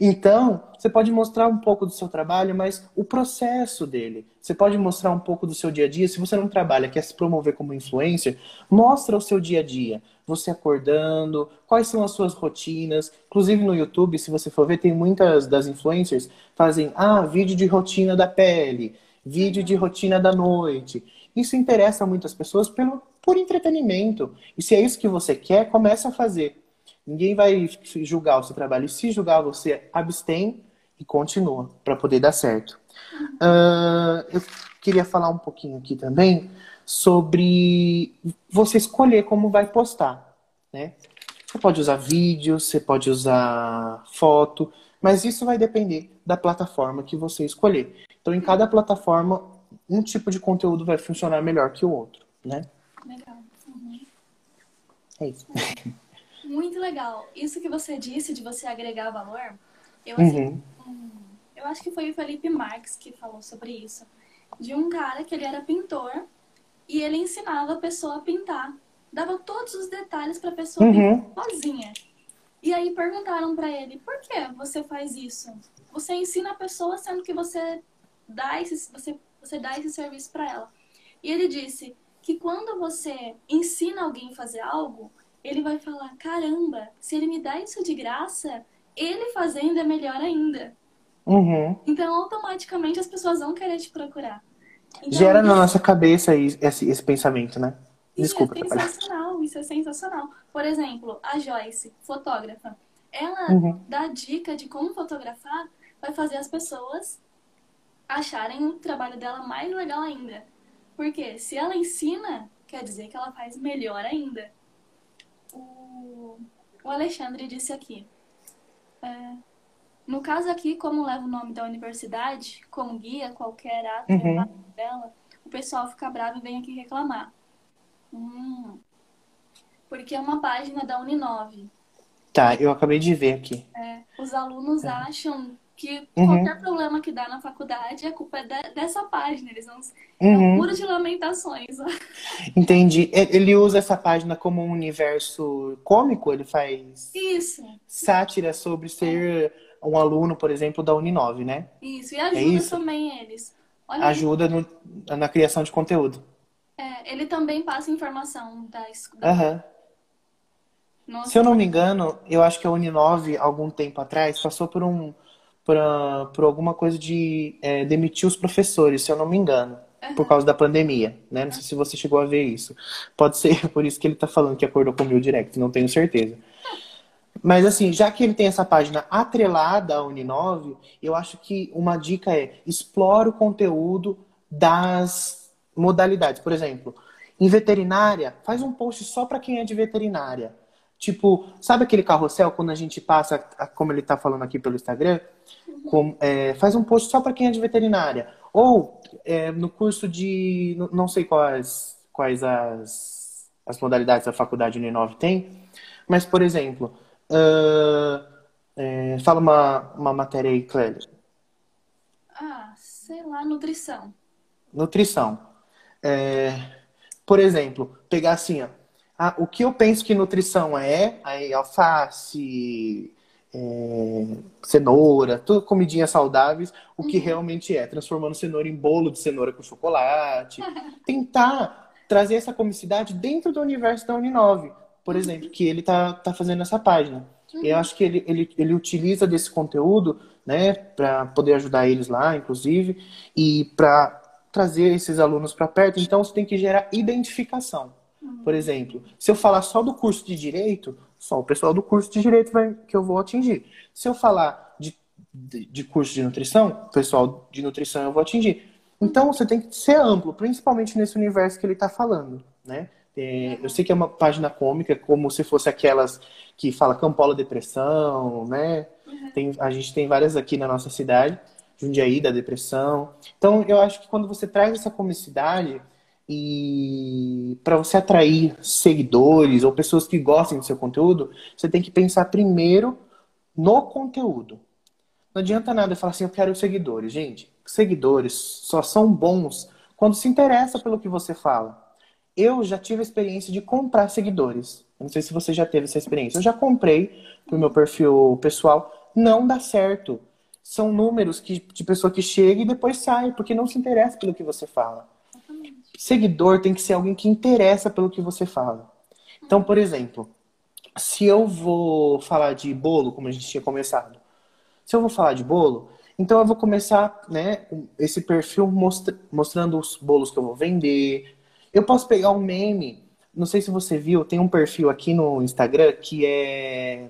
Então, você pode mostrar um pouco do seu trabalho, mas o processo dele. Você pode mostrar um pouco do seu dia a dia. Se você não trabalha, quer se promover como influencer, mostra o seu dia a dia. Você acordando, quais são as suas rotinas. Inclusive no YouTube, se você for ver, tem muitas das influencers fazem, ah, vídeo de rotina da pele, vídeo de rotina da noite. Isso interessa muitas pessoas pelo, por entretenimento. E se é isso que você quer, comece a fazer. Ninguém vai julgar o seu trabalho. E se julgar, você abstém e continua para poder dar certo. Uh, eu queria falar um pouquinho aqui também sobre você escolher como vai postar, né? Você pode usar vídeo, você pode usar foto, mas isso vai depender da plataforma que você escolher. Então, em cada plataforma, um tipo de conteúdo vai funcionar melhor que o outro, né? Legal. Uhum. É isso. Muito legal. Isso que você disse de você agregar valor, eu, assim, Uhum. eu acho que foi o Felipe Marques que falou sobre isso. De um cara que ele era pintor e ele ensinava a pessoa a pintar. Dava todos os detalhes para a pessoa Uhum. pintar sozinha. E aí perguntaram para ele, por que você faz isso? Você ensina a pessoa sendo que você dá esse, você, você dá esse serviço para ela. E ele disse que quando você ensina alguém a fazer algo, ele vai falar, caramba, se ele me dá isso de graça, ele fazendo é melhor ainda. Uhum. Então, automaticamente as pessoas vão querer te procurar. Então, Gera na isso- nossa cabeça esse, esse pensamento, né? Isso Desculpa, é atrapalhar. sensacional, isso é sensacional. Por exemplo, a Joyce, fotógrafa, ela Uhum. dá dica de como fotografar, vai fazer as pessoas acharem o trabalho dela mais legal ainda. Porque se ela ensina, quer dizer que ela faz melhor ainda. O, o Alexandre disse aqui. é, no caso aqui, como leva o nome da universidade, como guia qualquer ato Uhum. dela, o pessoal fica bravo e vem aqui reclamar. Hum, porque é uma página da Uninove. Tá, eu acabei de ver aqui. É, os alunos acham que Uhum. qualquer problema que dá na faculdade, a culpa é de- dessa página. Eles não. É um Uhum. muro de lamentações. Entendi. Ele usa essa página como um universo cômico? Ele faz Isso, sátira sobre ser um aluno, por exemplo, da Uninove, né? isso. E ajuda isso? também eles. Olha, Ajuda no- na criação de conteúdo. é, ele também passa informação da escola. Aham. Se eu não me engano, eu acho que a Uninove, algum tempo atrás, passou por um por, a- por alguma coisa de é, demitir os professores, se eu não me engano, por causa da pandemia, né? Não sei se você chegou a ver isso. Pode ser por isso que ele tá falando que acordou com o meu direct, não tenho certeza. Mas assim, já que ele tem essa página atrelada à Uninove, eu acho que uma dica é explore o conteúdo das modalidades. Por exemplo, em veterinária, faz um post só para quem é de veterinária. Tipo, sabe aquele carrossel quando a gente passa, como ele tá falando aqui pelo Instagram? Com- é, faz um post só para quem é de veterinária. Ou é, no curso de. Não sei quais, quais as, as modalidades da faculdade Uninove tem, mas, por exemplo, ah, é, fala uma, uma matéria aí, Clélia. Ah, sei lá, nutrição. Nutrição. É, por exemplo, pegar assim, ó, ah, o que eu penso que nutrição é, aí alface, é, cenoura, tudo comidinhas saudáveis, o que realmente é, transformando cenoura em bolo de cenoura com chocolate. Tentar trazer essa comicidade dentro do universo da Uninove, por exemplo, que ele tá, tá fazendo essa página. Eu acho que ele, ele, ele utiliza desse conteúdo, né, para poder ajudar eles lá, inclusive, e para trazer esses alunos para perto. Então, você tem que gerar identificação. Por exemplo, se eu falar só do curso de direito, só o pessoal do curso de direito vai, que eu vou atingir. Se eu falar de, de, de curso de nutrição, o pessoal de nutrição eu vou atingir. Então, você tem que ser amplo, principalmente nesse universo que ele está falando, né? É, eu sei que é uma página cômica, como se fosse aquelas que fala Campola Depressão, né? Tem, a gente tem várias aqui na nossa cidade, Jundiaí da Depressão. Então, eu acho que quando você traz essa comicidade e para você atrair seguidores ou pessoas que gostem do seu conteúdo, você tem que pensar primeiro no conteúdo. Não adianta nada falar assim, eu quero seguidores. Gente, seguidores só são bons quando se interessa pelo que você fala. Eu já tive a experiência de comprar seguidores. Eu não sei se você já teve essa experiência. Eu já comprei pro meu perfil pessoal. Não dá certo. São números que, de pessoa que chega e depois sai, porque não se interessa pelo que você fala. Seguidor tem que ser alguém que interessa pelo que você fala. Então, por exemplo, se eu vou falar de bolo, como a gente tinha começado, se eu vou falar de bolo, então eu vou começar, né, esse perfil mostra, mostrando os bolos que eu vou vender. Eu posso pegar um meme, não sei se você viu, tem um perfil aqui no Instagram que é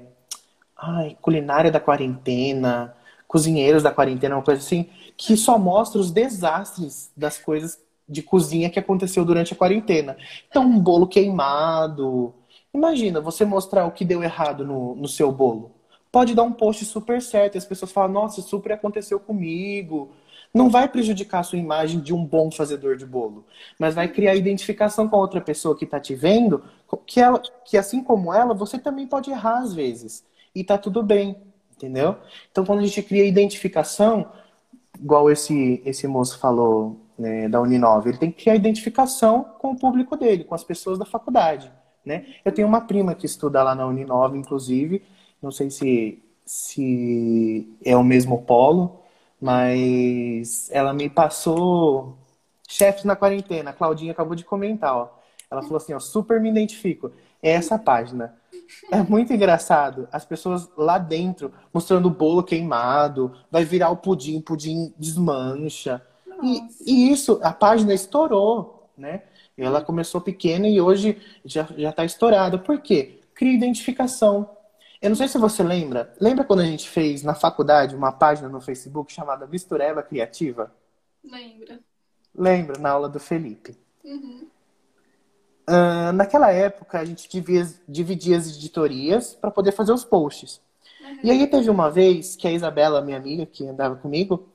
ai, culinária da quarentena, cozinheiros da quarentena, uma coisa assim, que só mostra os desastres das coisas de cozinha que aconteceu durante a quarentena. Então, um bolo queimado. Imagina você mostrar o que deu errado no, no seu bolo. Pode dar um post super certo e as pessoas falam, nossa, super aconteceu comigo. Não vai prejudicar a sua imagem de um bom fazedor de bolo, mas vai criar identificação com a outra pessoa que está te vendo, que, ela, que assim como ela, você também pode errar às vezes. E tá tudo bem, entendeu? Então quando a gente cria identificação, igual esse, esse moço falou né, da Uninove, ele tem que criar identificação com o público dele, com as pessoas da faculdade. Né? Eu tenho uma prima que estuda lá na Uninove, inclusive, não sei se, se é o mesmo polo, mas ela me passou chefes na quarentena. A Claudinha acabou de comentar, ó. Ela falou assim, ó, super me identifico. É essa página. É muito engraçado. As pessoas lá dentro mostrando o bolo queimado, vai virar o pudim, pudim desmancha. E, e, isso, a página estourou, né? Ela começou pequena e hoje já, já tá estourada. Por quê? Cria identificação. Eu não sei se você lembra. Lembra quando a gente fez na faculdade uma página no Facebook chamada Mistureba Criativa? Lembra. Lembra, na aula do Felipe. Uhum. Uh, naquela época, a gente dividia, dividia as editorias para poder fazer os posts. Uhum. E aí teve uma vez que a Isabela, minha amiga, que andava comigo,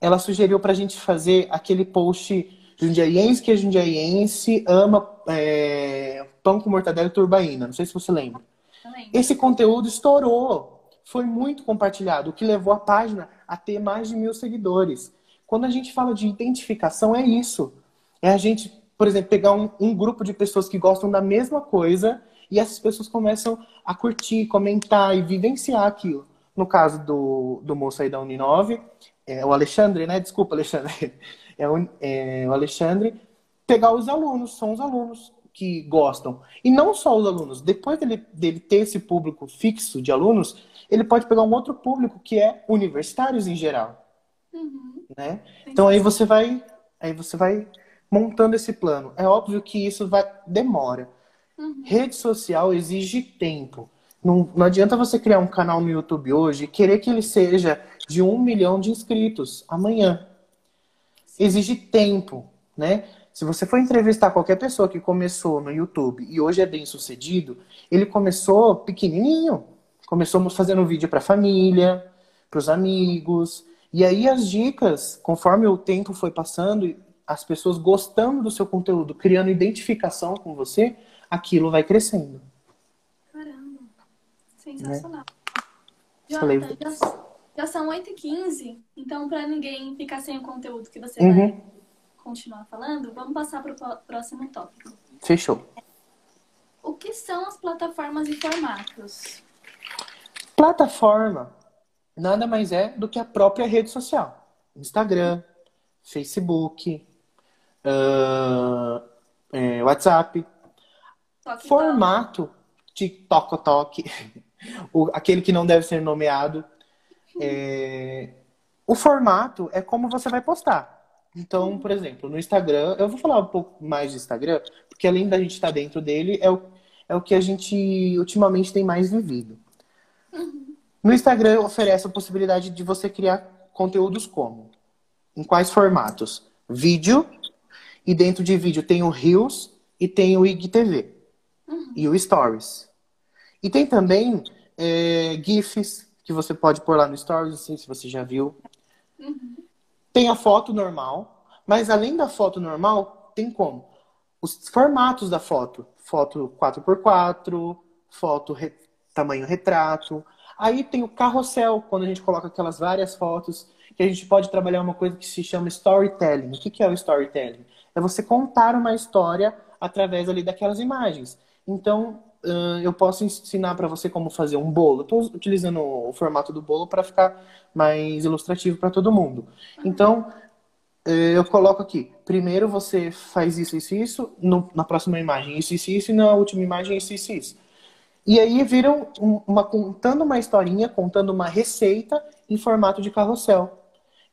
ela sugeriu para a gente fazer aquele post jundiaiense que é jundiaiense, ama é, pão com mortadela e turbaína. Não sei se você lembra. Esse conteúdo estourou, foi muito compartilhado, o que levou a página a ter mais de mil seguidores. Quando a gente fala de identificação, é isso. É a gente, por exemplo, pegar um, um grupo de pessoas que gostam da mesma coisa e essas pessoas começam a curtir, comentar e vivenciar aquilo. No caso do, do moço aí da Uninove, é, o Alexandre, né? Desculpa, Alexandre. É o, é, o Alexandre. Pegar os alunos, são os alunos que gostam. E não só os alunos. Depois dele, dele ter esse público fixo de alunos, ele pode pegar um outro público que é universitários em geral. Uhum. Né? Então aí você vai, aí você vai montando esse plano. É óbvio que isso vai demora. Uhum. Rede social exige tempo. Não, não adianta você criar um canal no YouTube hoje e querer que ele seja de um milhão de inscritos amanhã. Exige tempo, né? Se você for entrevistar qualquer pessoa que começou no YouTube e hoje é bem sucedido, ele começou pequenininho. Começou fazendo vídeo para a família, para os amigos. E aí as dicas, conforme o tempo foi passando, as pessoas gostando do seu conteúdo, criando identificação com você, aquilo vai crescendo. Sensacional. Né? Jonathan, já, já são 8h15, então para ninguém ficar sem o conteúdo que você uhum. vai continuar falando, vamos passar para o próximo tópico. Fechou. O que são as plataformas e formatos? Plataforma nada mais é do que a própria rede social. Instagram, Facebook, uh, é, WhatsApp. Toque Formato TikTok, toque, o, aquele que não deve ser nomeado. É, o formato é como você vai postar. Então, por exemplo, no Instagram, eu vou falar um pouco mais de Instagram, porque além da gente estar dentro dele, é o, é o que a gente ultimamente tem mais vivido. No Instagram oferece a possibilidade de você criar conteúdos como? Em quais formatos? Vídeo, e dentro de vídeo tem o Reels e tem o IGTV. Uhum. E o Stories. E tem também é, GIFs, que você pode pôr lá no Stories, assim, se você já viu. Uhum. Tem a foto normal, mas além da foto normal, tem como? Os formatos da foto. Foto 4x4, foto re... tamanho retrato. Aí tem o carrossel, quando a gente coloca aquelas várias fotos, que a gente pode trabalhar uma coisa que se chama storytelling. O que é o storytelling? É você contar uma história através ali daquelas imagens. Então, eu posso ensinar para você como fazer um bolo. Estou utilizando o formato do bolo para ficar mais ilustrativo para todo mundo. Então, eu coloco aqui. Primeiro você faz isso, isso, isso. No, na próxima imagem, isso, isso, isso. E na última imagem, isso, isso, isso. E aí viram uma, contando uma historinha, contando uma receita em formato de carrossel.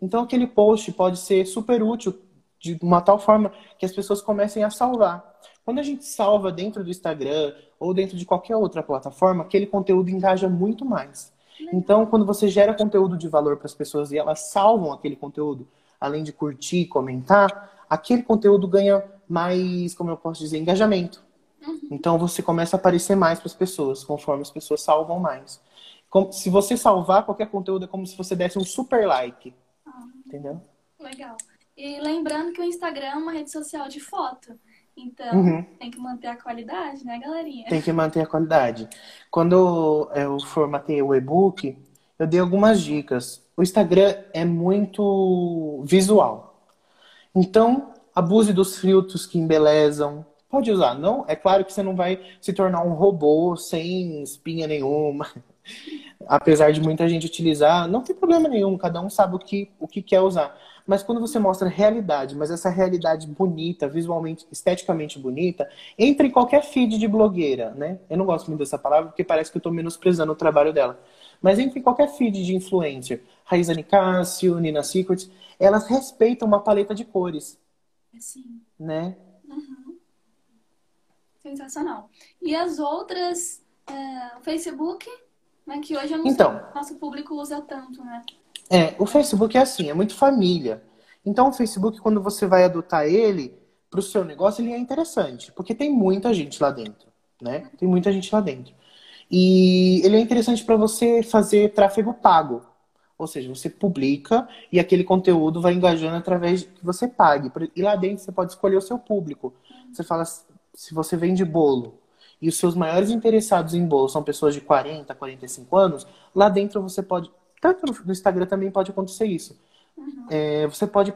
Então, aquele post pode ser super útil de uma tal forma que as pessoas comecem a salvar. Quando a gente salva dentro do Instagram ou dentro de qualquer outra plataforma, aquele conteúdo engaja muito mais. Então, quando você gera conteúdo de valor para as pessoas e elas salvam aquele conteúdo, além de curtir, comentar, aquele conteúdo ganha mais, como eu posso dizer, engajamento. Uhum. Então você começa a aparecer mais para as pessoas, conforme as pessoas salvam mais. Como- se você salvar qualquer conteúdo, é como se você desse um super like. Ah. Entendeu? Legal. E lembrando que o Instagram é uma rede social de foto. Então, Uhum. tem que manter a qualidade, né, galerinha? Tem que manter a qualidade. Quando eu formatei o e-book, eu dei algumas dicas. O Instagram é muito visual. Então, abuse dos filtros que embelezam. Pode usar. Não, é claro que você não vai se tornar um robô sem espinha nenhuma. Apesar de muita gente utilizar, não tem problema nenhum, cada um sabe o que, o que quer usar. Mas quando você mostra realidade, mas essa realidade bonita, visualmente, esteticamente bonita, entra em qualquer feed de blogueira, né? Eu não gosto muito dessa palavra porque parece que eu estou menosprezando o trabalho dela. Mas entra em qualquer feed de influencer. Raíza Nicásio, Nina Secrets, elas respeitam uma paleta de cores, Sim. né? Sensacional. E as outras, é, o Facebook, né, que hoje eu não Então. sei nosso público usa tanto, né? É, o Facebook é assim, é muito família. Então, o Facebook, quando você vai adotar ele para o seu negócio, ele é interessante, porque tem muita gente lá dentro, né? Tem muita gente lá dentro. E ele é interessante para você fazer tráfego pago. Ou seja, você publica e aquele conteúdo vai engajando através que você pague. E lá dentro você pode escolher o seu público. Você fala, se você vende bolo e os seus maiores interessados em bolo são pessoas de 40, 45 anos, lá dentro você pode. Tanto no Instagram também pode acontecer isso. É, você pode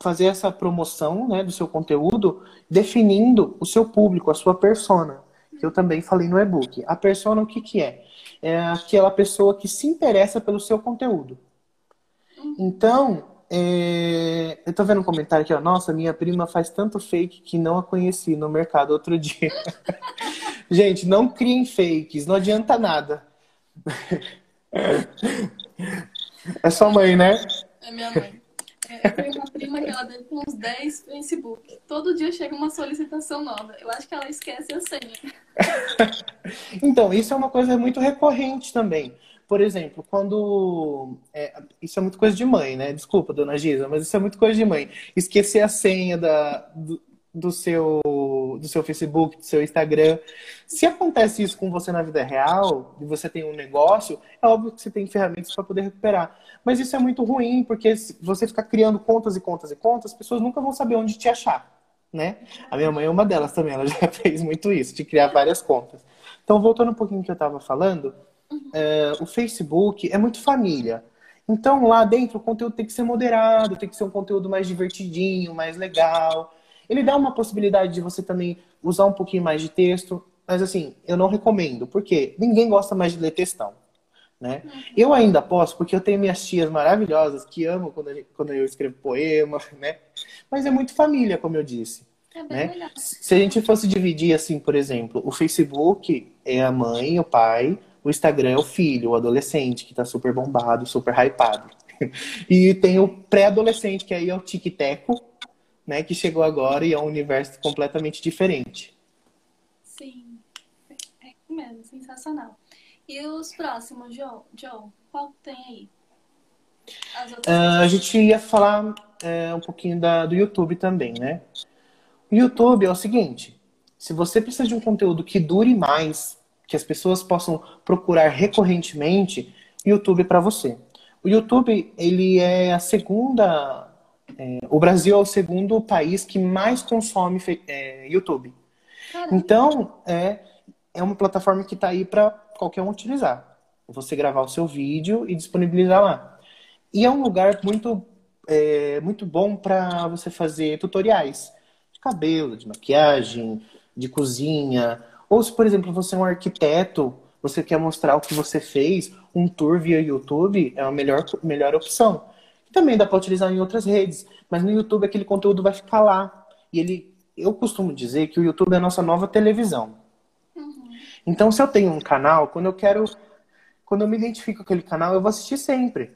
fazer essa promoção né, do seu conteúdo definindo o seu público, a sua persona. Que eu também falei no e-book. A persona, o que, que é? É aquela pessoa que se interessa pelo seu conteúdo. Então, é, eu tô vendo um comentário aqui, ó. Nossa, minha prima faz tanto fake que não a conheci no mercado outro dia. Gente, não criem fakes, não adianta nada. É sua mãe, né? É minha mãe. É, eu tenho uma prima que ela deve uns 10 Facebook. Todo dia chega uma solicitação nova. Eu acho que ela esquece a senha. Então, isso é uma coisa muito recorrente também. Por exemplo, quando. é, isso é muito coisa de mãe, né? Desculpa, dona Giza, mas isso é muito coisa de mãe. Esquecer a senha da, do, do seu, do seu Facebook, do seu Instagram. Se acontece isso com você na vida real, e você tem um negócio, é óbvio que você tem ferramentas para poder recuperar. Mas isso é muito ruim, porque se você ficar criando contas e contas e contas, as pessoas nunca vão saber onde te achar, né? A minha mãe é uma delas também, ela já fez muito isso, de criar várias contas. Então, voltando um pouquinho que eu estava falando, é, o Facebook é muito família. Então, lá dentro, o conteúdo tem que ser moderado, tem que ser um conteúdo mais divertidinho, mais legal. Ele dá uma possibilidade de você também usar um pouquinho mais de texto, mas assim, eu não recomendo, porque ninguém gosta mais de ler textão. Né? Eu ainda posso, porque eu tenho minhas tias maravilhosas que amam quando, gente- quando eu escrevo poema, né? Mas é muito família, como eu disse. É né? Se a gente fosse dividir assim, por exemplo, o Facebook é a mãe, o pai, o Instagram é o filho, o adolescente, que tá super bombado, super hypado. E tem o pré-adolescente, que aí é o tic-teco, né? Que chegou agora e é um universo completamente diferente. Sim. É isso mesmo, sensacional. E os próximos, Joe? Joe, qual tem aí? As outras Ah, a gente ia falar é, um pouquinho da- do YouTube também, né? O YouTube é o seguinte: se você precisa de um conteúdo que dure mais, que as pessoas possam procurar recorrentemente, o YouTube para você. O YouTube, ele é a segunda. é, o Brasil é o segundo país que mais consome é, YouTube. Caramba, Então, é, é uma plataforma que está aí para qualquer um utilizar. Você gravar o seu vídeo e disponibilizar lá. E é um lugar muito, é, muito bom para você fazer tutoriais de cabelo, de maquiagem, de cozinha. Ou se, por exemplo, você é um arquiteto, você quer mostrar o que você fez, um tour via YouTube é a melhor, melhor opção. Também dá para utilizar em outras redes, mas no YouTube aquele conteúdo vai ficar lá. E ele, eu costumo dizer que o YouTube é a nossa nova televisão. Então, se eu tenho um canal, quando eu quero, quando eu me identifico com aquele canal, eu vou assistir sempre.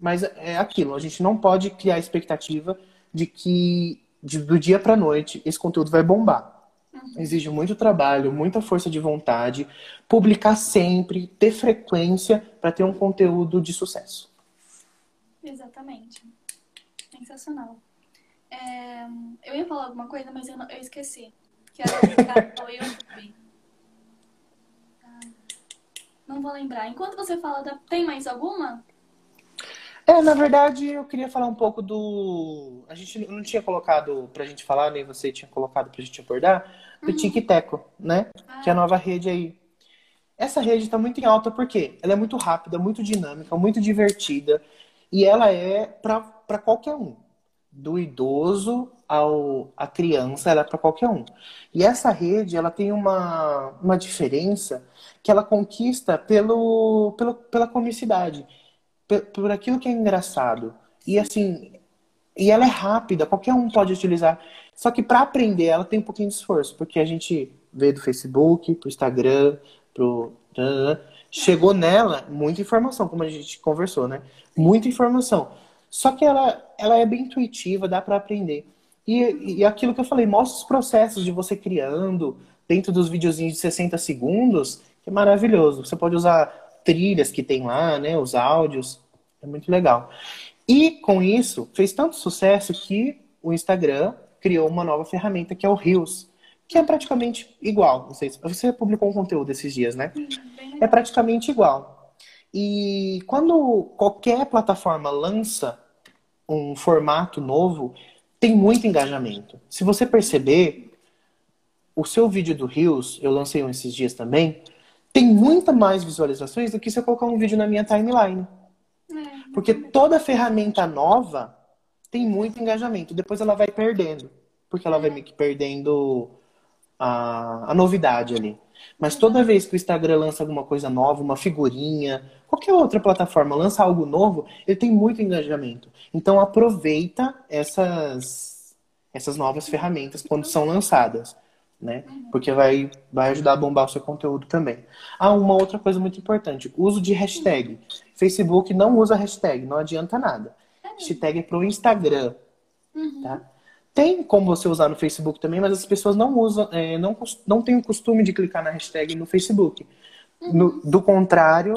Mas é aquilo, a gente não pode criar a expectativa de que de- do dia para noite esse conteúdo vai bombar. Exige muito trabalho, muita força de vontade, publicar sempre, ter frequência para ter um conteúdo de sucesso. exatamente. Sensacional. É, eu ia falar alguma coisa, mas eu, não- eu esqueci. que era ao YouTube. Ah, Não vou lembrar. Enquanto você fala, da... tem mais alguma? É, na verdade, eu queria falar um pouco do. A gente não tinha colocado pra gente falar, nem você tinha colocado pra gente abordar, do Uhum. TikTok, né? Que é a nova rede aí. Essa rede tá muito em alta porque ela é muito rápida, muito dinâmica, muito divertida e ela é pra pra qualquer um. Do idoso ao à criança, ela é pra qualquer um. E essa rede, ela tem uma, uma diferença que ela conquista pelo, pelo, pela comicidade por aquilo que é engraçado. E assim, e ela é rápida, qualquer um pode utilizar. Só que para aprender ela tem um pouquinho de esforço, porque a gente vê do Facebook, pro Instagram, pro chegou nela muita informação, como a gente conversou, né? Muita informação. Só que ela, ela é bem intuitiva, dá para aprender. E, e aquilo que eu falei, mostra os processos de você criando dentro dos videozinhos de 60 segundos, que é maravilhoso. Você pode usar trilhas que tem lá, né? Os áudios. É muito legal. E com isso, fez tanto sucesso que o Instagram criou uma nova ferramenta que é o Reels, que é praticamente igual. Não sei se você publicou um conteúdo esses dias, né? É praticamente igual. E quando qualquer plataforma lança um formato novo, tem muito engajamento. Se você perceber, o seu vídeo do Reels, eu lancei um esses dias também, tem muita mais visualizações do que se eu colocar um vídeo na minha timeline. É, Porque toda ferramenta nova tem muito engajamento. Depois ela vai perdendo. Porque ela vai meio que perdendo a, a novidade ali. Mas toda vez que o Instagram lança alguma coisa nova, uma figurinha, qualquer outra plataforma lança algo novo, ele tem muito engajamento. Então aproveita essas, essas novas ferramentas quando são lançadas. Né? Porque vai, vai ajudar a bombar o seu conteúdo também. Ah, uma outra coisa muito importante: uso de hashtag. Facebook não usa hashtag, não adianta nada. Hashtag é pro Instagram, Uhum. tá? Tem como você usar no Facebook também, mas as pessoas não usam, é, não, não têm o costume de clicar na hashtag no Facebook. No- do contrário,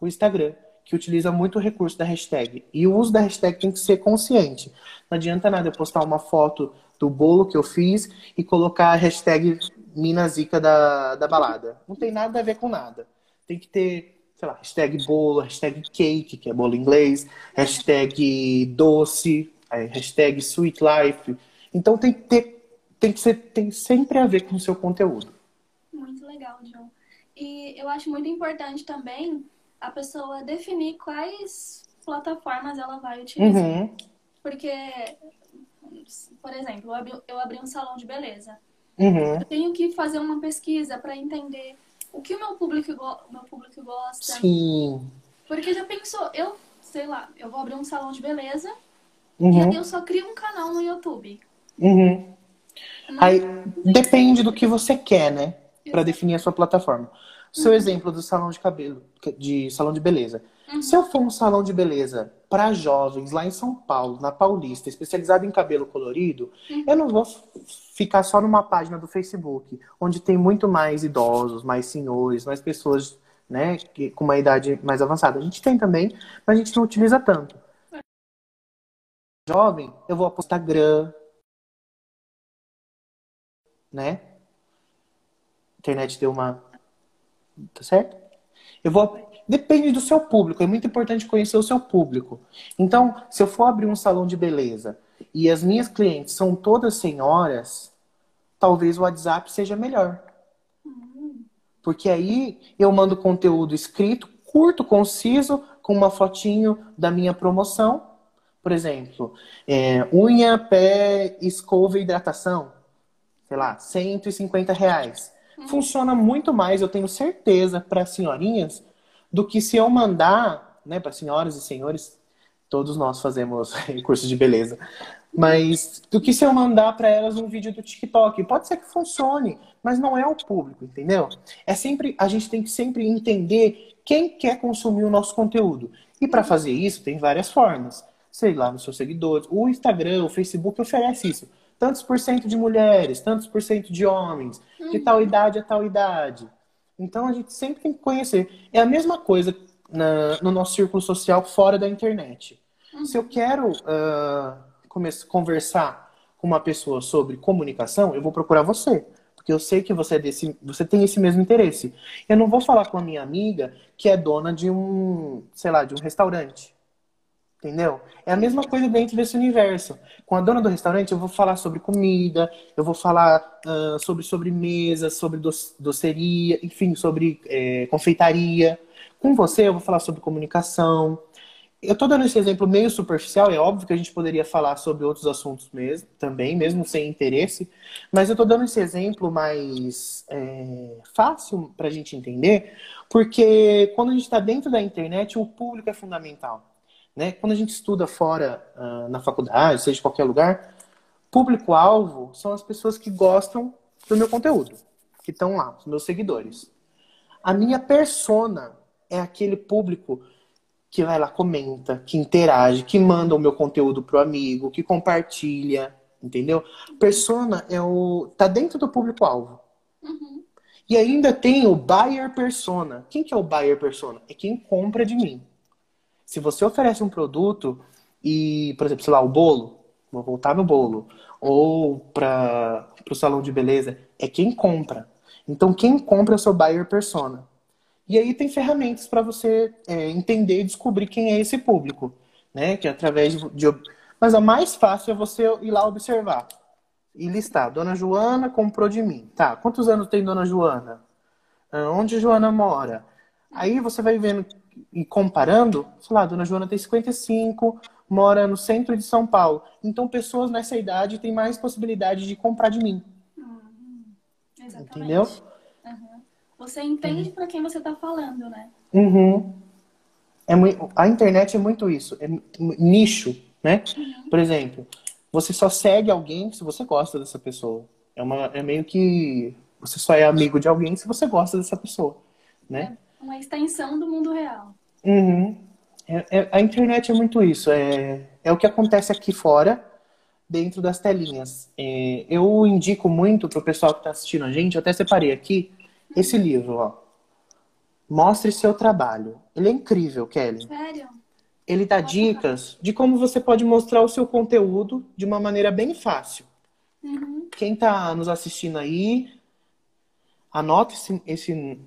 o Instagram, que utiliza muito o recurso da hashtag. E o uso da hashtag tem que ser consciente. Não adianta nada eu postar uma foto do bolo que eu fiz e colocar a hashtag Minazica da, da balada. Não tem nada a ver com nada. Tem que ter, sei lá, hashtag bolo, hashtag cake, que é bolo em inglês, hashtag doce, aí, hashtag sweet life. Então tem que ter, tem que ser, tem sempre a ver com o seu conteúdo. Muito legal, João. E eu acho muito importante também a pessoa definir quais plataformas ela vai utilizar. Uhum, Porque, por exemplo, eu abri, eu abri um salão de beleza. uhum, Eu tenho que fazer uma pesquisa para entender o que o meu público, o meu público gosta. sim. Porque já pensou, eu, sei lá, eu vou abrir um salão de beleza e Uhum, aí eu só crio um canal no YouTube. uhum. Não- Aí depende do que você quer, né? Para definir a sua plataforma. Seu exemplo do salão de cabelo, de salão de beleza. Uhum. Se eu for um salão de beleza para jovens lá em São Paulo, na Paulista, especializado em cabelo colorido, eu não vou ficar só numa página do Facebook, onde tem muito mais idosos, mais senhores, mais pessoas, né, que, com uma idade mais avançada. A gente tem também, mas a gente não utiliza tanto. Jovem, eu vou pro Instagram, né? A internet deu uma. Tá certo? Eu vou. Depende do seu público. É muito importante conhecer o seu público. Então, se eu for abrir um salão de beleza e as minhas clientes são todas senhoras, talvez o WhatsApp seja melhor. Porque aí eu mando conteúdo escrito, curto, conciso, com uma fotinho da minha promoção. Por exemplo, é, unha, pé, escova e hidratação. Sei lá, 150 reais. Funciona muito mais, eu tenho certeza, para senhorinhas, do que se eu mandar, né, para senhoras e senhores, todos nós fazemos curso de beleza, mas do que se eu mandar para elas um vídeo do TikTok. Pode ser que funcione, mas não é o público, entendeu? É sempre a gente tem que sempre entender quem quer consumir o nosso conteúdo. E para fazer isso tem várias formas. Sei lá, nos seus seguidores, o Instagram, o Facebook oferece isso. Tantos por cento de mulheres, tantos por cento de homens, de tal idade a tal idade. Então a gente sempre tem que conhecer. É a mesma coisa na- no nosso círculo social fora da internet. Se eu quero come- conversar com uma pessoa sobre comunicação, eu vou procurar você. Porque eu sei que você, é desse, você tem esse mesmo interesse. Eu não vou falar com a minha amiga que é dona de um, sei lá, de um restaurante. Entendeu? É a mesma coisa dentro desse universo. Com a dona do restaurante, eu vou falar sobre comida, eu vou falar uh, sobre sobremesa, sobre doceria, enfim, sobre é, confeitaria. Com você, eu vou falar sobre comunicação. Eu estou dando esse exemplo meio superficial, é óbvio que a gente poderia falar sobre outros assuntos mesmo, também, mesmo sem interesse, mas eu estou dando esse exemplo mais é, fácil para a gente entender, porque quando a gente está dentro da internet, o público é fundamental. Né? Quando a gente estuda fora, uh, na faculdade, seja em qualquer lugar, público-alvo são as pessoas que gostam do meu conteúdo, que estão lá, os meus seguidores. A minha persona é aquele público que vai lá, comenta, que interage, que manda o meu conteúdo pro amigo, que compartilha, entendeu? Persona é o tá dentro do público-alvo. Uhum. E ainda tem o buyer persona. Quem que é o buyer persona? É quem compra de mim. Se você oferece um produto e, por exemplo, sei lá, o bolo, vou voltar no bolo, ou para o salão de beleza, é quem compra. Então, quem compra é o seu buyer persona. E aí tem ferramentas para você é, entender e descobrir quem é esse público, né? Que é através de, Mas a mais fácil é você ir lá observar e listar. Dona Joana comprou de mim. Tá, quantos anos tem Dona Joana? Ah, onde Joana mora? Aí você vai vendo e comparando, sei lá, Dona Joana tem 55, mora no centro de São Paulo. Então, pessoas nessa idade têm mais possibilidade de comprar de mim. Uhum. Exatamente. Entendeu? Uhum. Você entende uhum. para quem você está falando, né? Uhum. É muito, a internet é muito isso, é nicho, né? Uhum. Por exemplo, você só segue alguém se você gosta dessa pessoa. É, uma, é meio que você só é amigo de alguém se você gosta dessa pessoa, né? É uma extensão do mundo real. Uhum. É, é, a internet é muito isso. É, é o que acontece aqui fora, dentro das telinhas. É, eu indico muito para o pessoal que está assistindo a gente, eu até separei aqui esse livro, ó. Mostre seu trabalho. Ele é incrível, Kelly. Sério? Ele dá dicas de como você pode mostrar o seu conteúdo de uma maneira bem fácil. Uhum. Quem está nos assistindo aí, anota esse, esse,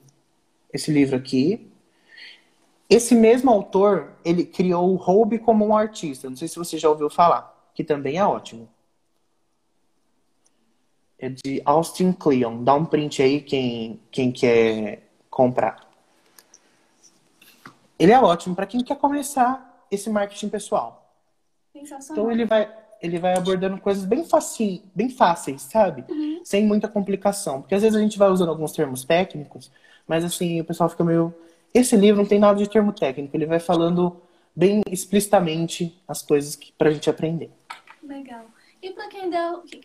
esse livro aqui. Esse mesmo autor, ele criou o Hobby como um artista. Não sei se você já ouviu falar, que também é ótimo. É de Austin Kleon. Dá um print aí quem, quem quer comprar. Ele é ótimo para quem quer começar esse marketing pessoal. Então ele vai, ele vai abordando coisas bem, faci, bem fáceis, sabe? Uhum. Sem muita complicação. Porque às vezes a gente vai usando alguns termos técnicos mas assim, o pessoal fica meio. Esse livro não tem nada de termo técnico, ele vai falando bem explicitamente as coisas que, pra gente aprender. Legal. E para quem,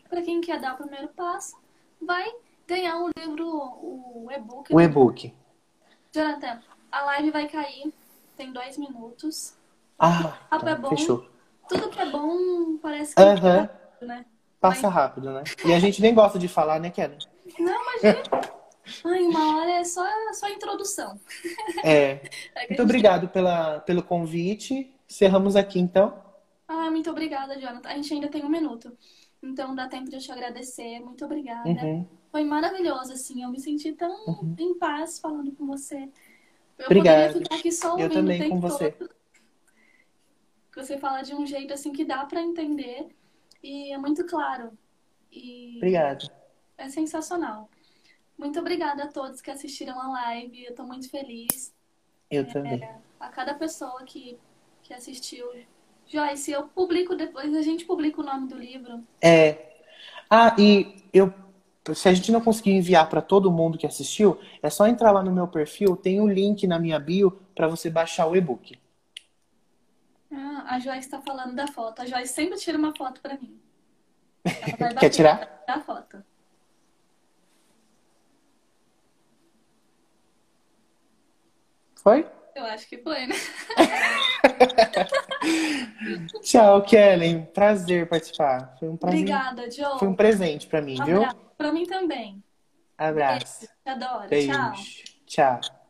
pra quem quer dar o primeiro passo, vai ganhar o livro, o e-book. O e-book. Jonathan, a live vai cair, tem dois minutos. Ah, tá, é bom. fechou. Tudo que é bom parece que é rápido, né? Passa Mas... rápido, né? E a gente nem gosta de falar, né, Kelly? Não, imagina. Ai, uma hora é só, só a introdução. É. é muito obrigado pela, pelo convite. Cerramos aqui, então. Ah, muito obrigada, Jonathan. A gente ainda tem um minuto. Então dá tempo de eu te agradecer. Muito obrigada. Uhum. Foi maravilhoso, assim. Eu me senti tão uhum. em paz falando com você. Eu Obrigado. ficar aqui só ouvindo eu também o tempo com você. todo. Você fala de um jeito assim que dá para entender e é muito claro. E Obrigado. É sensacional. Muito obrigada a todos que assistiram a live. Eu tô muito feliz. Eu é, também. A cada pessoa que, que assistiu. Joyce, eu publico depois, a gente publica o nome do livro. É. Ah, e eu se a gente não conseguir enviar para todo mundo que assistiu, é só entrar lá no meu perfil, tem o um link na minha bio para você baixar o e-book. Ah, a Joyce está falando da foto. A Joyce sempre tira uma foto para mim. Quer tirar? A foto. Foi? Eu acho que foi, né? Tchau, Kellen. Prazer participar. Foi um prazer. Obrigada, Joe. Foi um presente para mim, viu? Para mim também. Abraço. Beijo. Te adoro. Beijo. Tchau. Tchau.